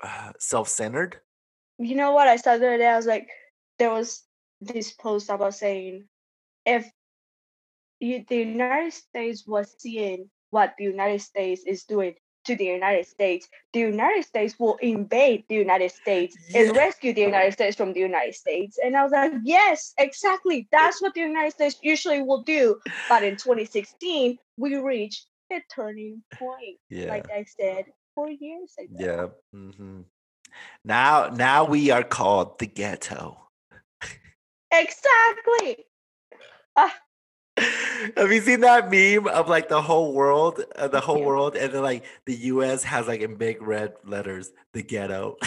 uh, self-centered. You know what I saw the other day? I was like, there was this post about saying, if you, the United States was seeing what the United States is doing to the United States, the United States will invade the United States and rescue the United States from the United States. And I was like, yes, exactly. That's what the United States usually will do. But in 2016, we reached a turning point, Yeah. like I said four years ago. yeah. hmm Now, now we are called the ghetto. Exactly. Ah, Have you seen that meme of like the whole world, uh, the whole Yeah. world, and then like the U.S. has like in big red letters the ghetto.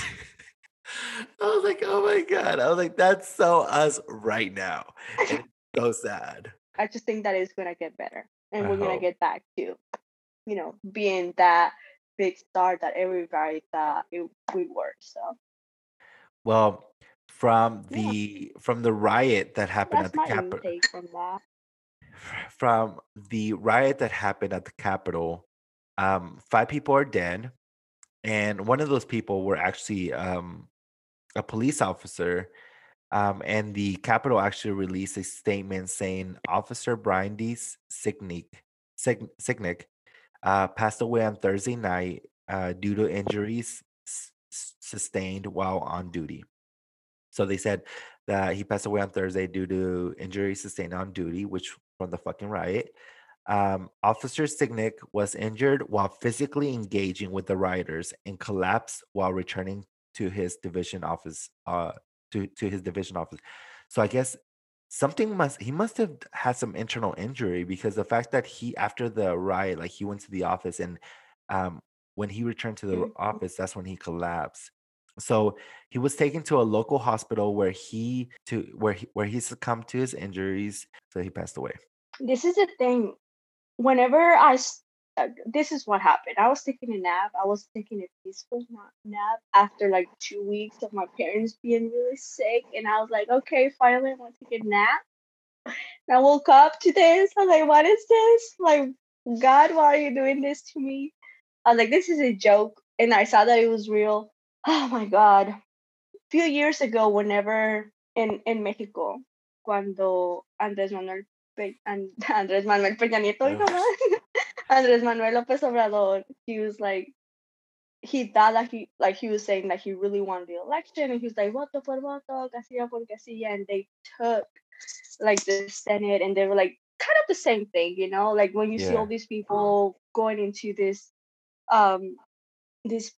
I was like, oh my god! I was like, that's so us right now. So sad. I just think that is gonna get better, and I we're gonna get back to, you know, being that big star that everybody thought it, we were. So Well, from Yeah. the from the riot that happened that's at the Capitol, from the riot that happened at the Capitol, um, five people are dead, and one of those people were actually um, a police officer. Um, and the Capitol actually released a statement saying Officer Brian D. Sicknick, uh, passed away on Thursday night uh, due to injuries s- sustained while on duty. So they said that he passed away on Thursday due to injuries sustained on duty, which from the fucking riot. Um, Officer Sicknick was injured while physically engaging with the rioters and collapsed while returning to his division office. Uh, to to his division office. So I guess something must he must have had some internal injury because the fact that he after the riot, like he went to the office and um, when he returned to the Mhm. office, that's when he collapsed. So he was taken to a local hospital where he to where he where he succumbed to his injuries. So he passed away. This is the thing. Whenever I uh, this is what happened. I was taking a nap. I was taking a peaceful nap after like two weeks of my parents being really sick, and I was like, okay, finally, I want to take a nap. And I woke up to this. I was like, what is this? Like, God, why are you doing this to me? I was like, this is a joke, and I saw that it was real. Oh my God! A few years ago, whenever in in Mexico, cuando Andrés Manuel Pe- and Andrés Manuel Peña Nieto, Ugh. no, Andrés Manuel López Obrador, he was like, he thought like he like he was saying that he really won the election, and he was like, voto por voto, casilla por casilla, and they took like the Senate, and they were like kind of the same thing, you know, like when you see all these people going into this, um, these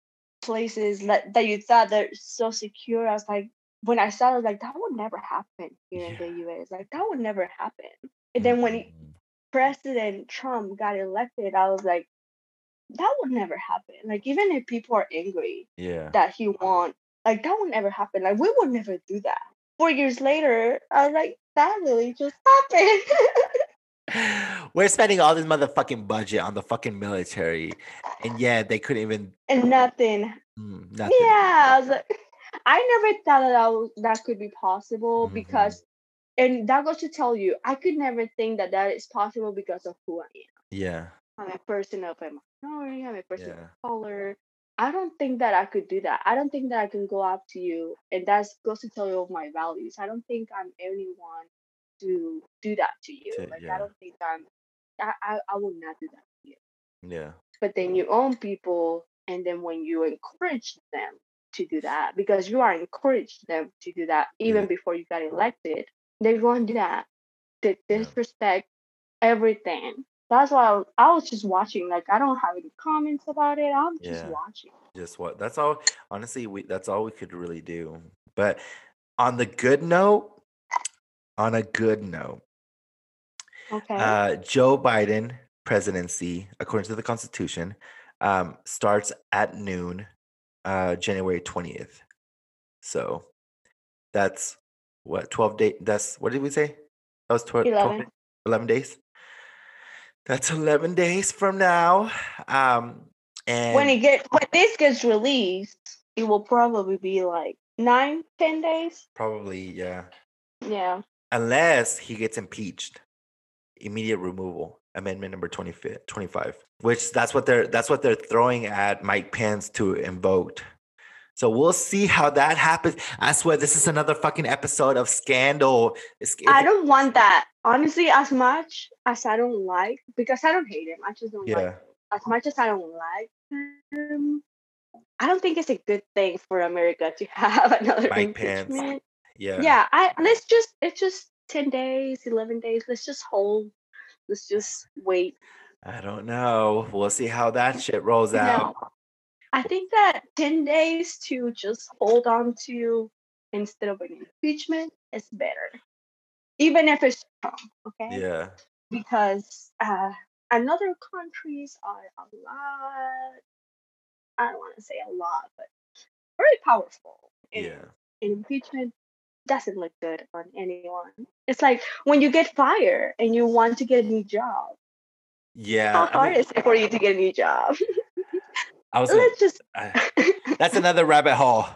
places that that you thought they're so secure. I was like, when I saw it, I was like, that would never happen here in the U.S. Like that would never happen. And then when he, Mhm. President Trump got elected, I was like, that would never happen. Like even if people are angry yeah. that he won, like that would never happen. Like we would never do that. Four years later, I was like, that really just happened. We're spending all this motherfucking budget on the fucking military, and yeah, they couldn't even and nothing. mm, nothing. Yeah, I was like, I never thought that that, was, that could be possible Mhm. because, and that goes to tell you, I could never think that that is possible because of who I am. Yeah. I'm a person of a minority. I'm a person Yeah. of color. I don't think that I could do that. I don't think that I can go up to you, and that goes to tell you of my values. I don't think I'm anyone to do that to you. To- like yeah. I don't think I'm. I, I I will not do that to you. Yeah. But then you own people, and then when you encourage them to do that, because you are encouraged them to do that even Yeah. before you got elected, they're going to do that. They Yeah. disrespect everything. That's why I was, I was just watching. Like I don't have any comments about it. I'm just Yeah. watching. Just what? That's all. Honestly, we that's all we could really do. But on the good note, on a good note, Okay. uh, Joe Biden presidency, according to the Constitution, um, starts at noon, uh, January twentieth. So that's what twelve day. That's what did we say? That was 12, 12 11. da- 11 days. That's eleven days from now. Um, and when it get when this gets released, it will probably be like nine, ten days. probably yeah. Yeah. Unless he gets impeached immediate removal amendment number 25 25 which that's what they're that's what they're throwing at mike pence to invoke so we'll see how that happens i swear this is another fucking episode of scandal It's- I don't want that. Honestly, as much as I don't like, because I don't hate him, I just don't like him. As much as I don't like him, I don't think it's a good thing for America to have another Mike Pence. Yeah Yeah, I let's just it's just ten days, eleven days. Let's just hold. Let's just wait. i don't know we'll see how that shit rolls out No, I think that ten days to just hold on to instead of an impeachment is better, even if it's Trump. Okay. yeah because uh, another countries are a lot. I don't want to say a lot, but very powerful. And yeah an impeachment doesn't look good on anyone. It's like when you get fired and you want to get a new job. yeah How I hard mean, is it for you to get a new job? I was Let's just. I- that's another rabbit hole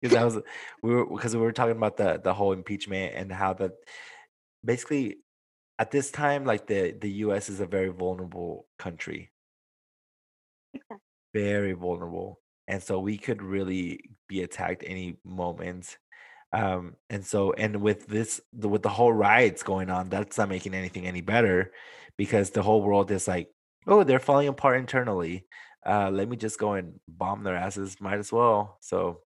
because I was we were because we were talking about the the whole impeachment and how that basically at this time like the the U.S. is a very vulnerable country, very vulnerable, and so we could really be attacked any moment. Um, and so and with this the, with the whole riots going on, that's not making anything any better because the whole world is like, oh, they're falling apart internally uh, let me just go and bomb their asses. Might as well. So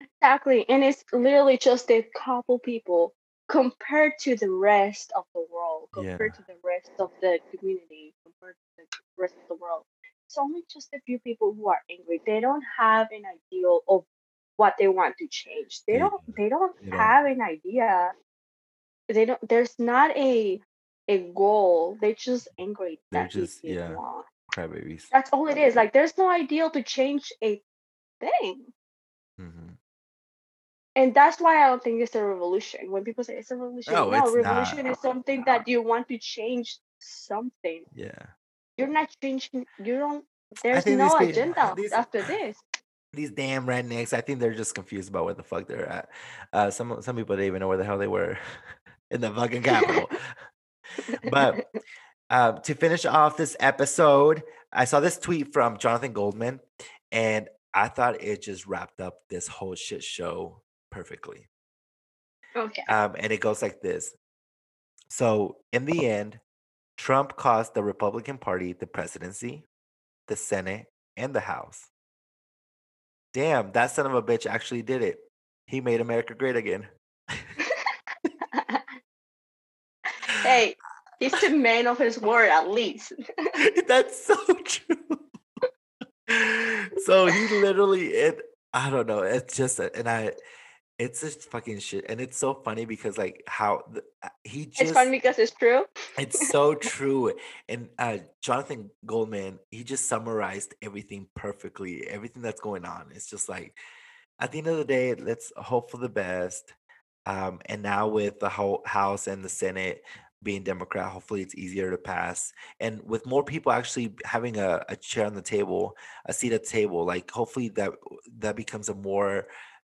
Exactly. And it's literally just a couple people compared to the rest of the world, Yeah. compared to the rest of the community, compared to the rest of the world. It's only just a few people who are angry. They don't have an ideal of what they want to change. They don't they don't have an idea. They don't there's not a a goal. They're just angry They're just- yeah. want. crybabies. That's all it is. Like there's no ideal to change a thing. hmm And that's why I don't think it's a revolution. When people say it's a revolution, No, no, revolution not. is something that you want to change something. Yeah. you're not changing. You don't. There's no agenda after this. These damn rednecks. I think they're just confused about where the fuck they're at. Uh, some some people didn't even know where the hell they were in the fucking capital. but uh, to finish off this episode, I saw this tweet from Jonathan Goldman, and I thought it just wrapped up this whole shit show perfectly. Okay. Um, and it goes like this. So, in the end, Trump cost the Republican Party the presidency, the Senate, and the House. Damn, that son of a bitch actually did it. He made America great again. hey, he's the man of his word at least. That's so true. so he literally it I don't know. It's just a- and I it's just fucking shit. And it's so funny because like how the, uh, he just it's funny because it's true. it's so true. And uh Jonathan Goldman, he just summarized everything perfectly. Everything that's going on. It's just like at the end of the day, let's hope for the best. Um, and now with the whole House and the Senate being Democrat, hopefully it's easier to pass. And with more people actually having a, a chair on the table, a seat at the table, like hopefully that that becomes a more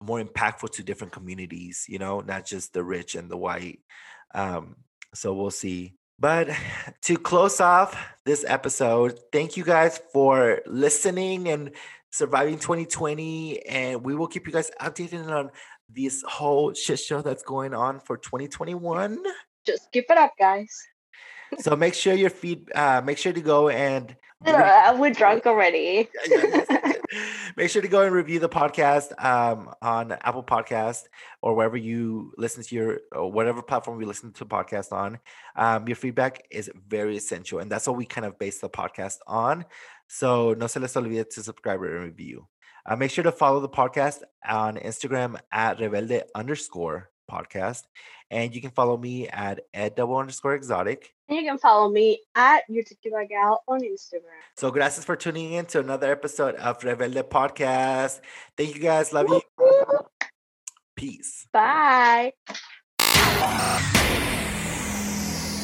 more impactful to different communities, you know, not just the rich and the white. Um, so we'll see. But to close off this episode, thank you guys for listening and surviving 2020. And we will keep you guys updated on this whole shit show that's going on for 2021. Just keep it up, guys. So make sure your feed, uh, make sure to go and Uh, we're drunk already. Make sure to go and review the podcast um, on Apple Podcast or wherever you listen to your or whatever platform you listen to podcast on. Um, your feedback is very essential, and that's what we kind of base the podcast on. So no se les olvide to subscribe and review. Uh, make sure to follow the podcast on Instagram at rebelde underscore podcast, and you can follow me at ed double underscore exotic. And you can follow me at your tequila gal on Instagram. So gracias for tuning in to another episode of Rebelde Podcast. Thank you guys. Love you. Peace. Bye.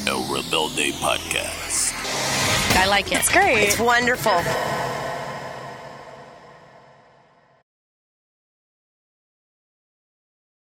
El Rebelde Podcast. I like it. It's great. It's wonderful.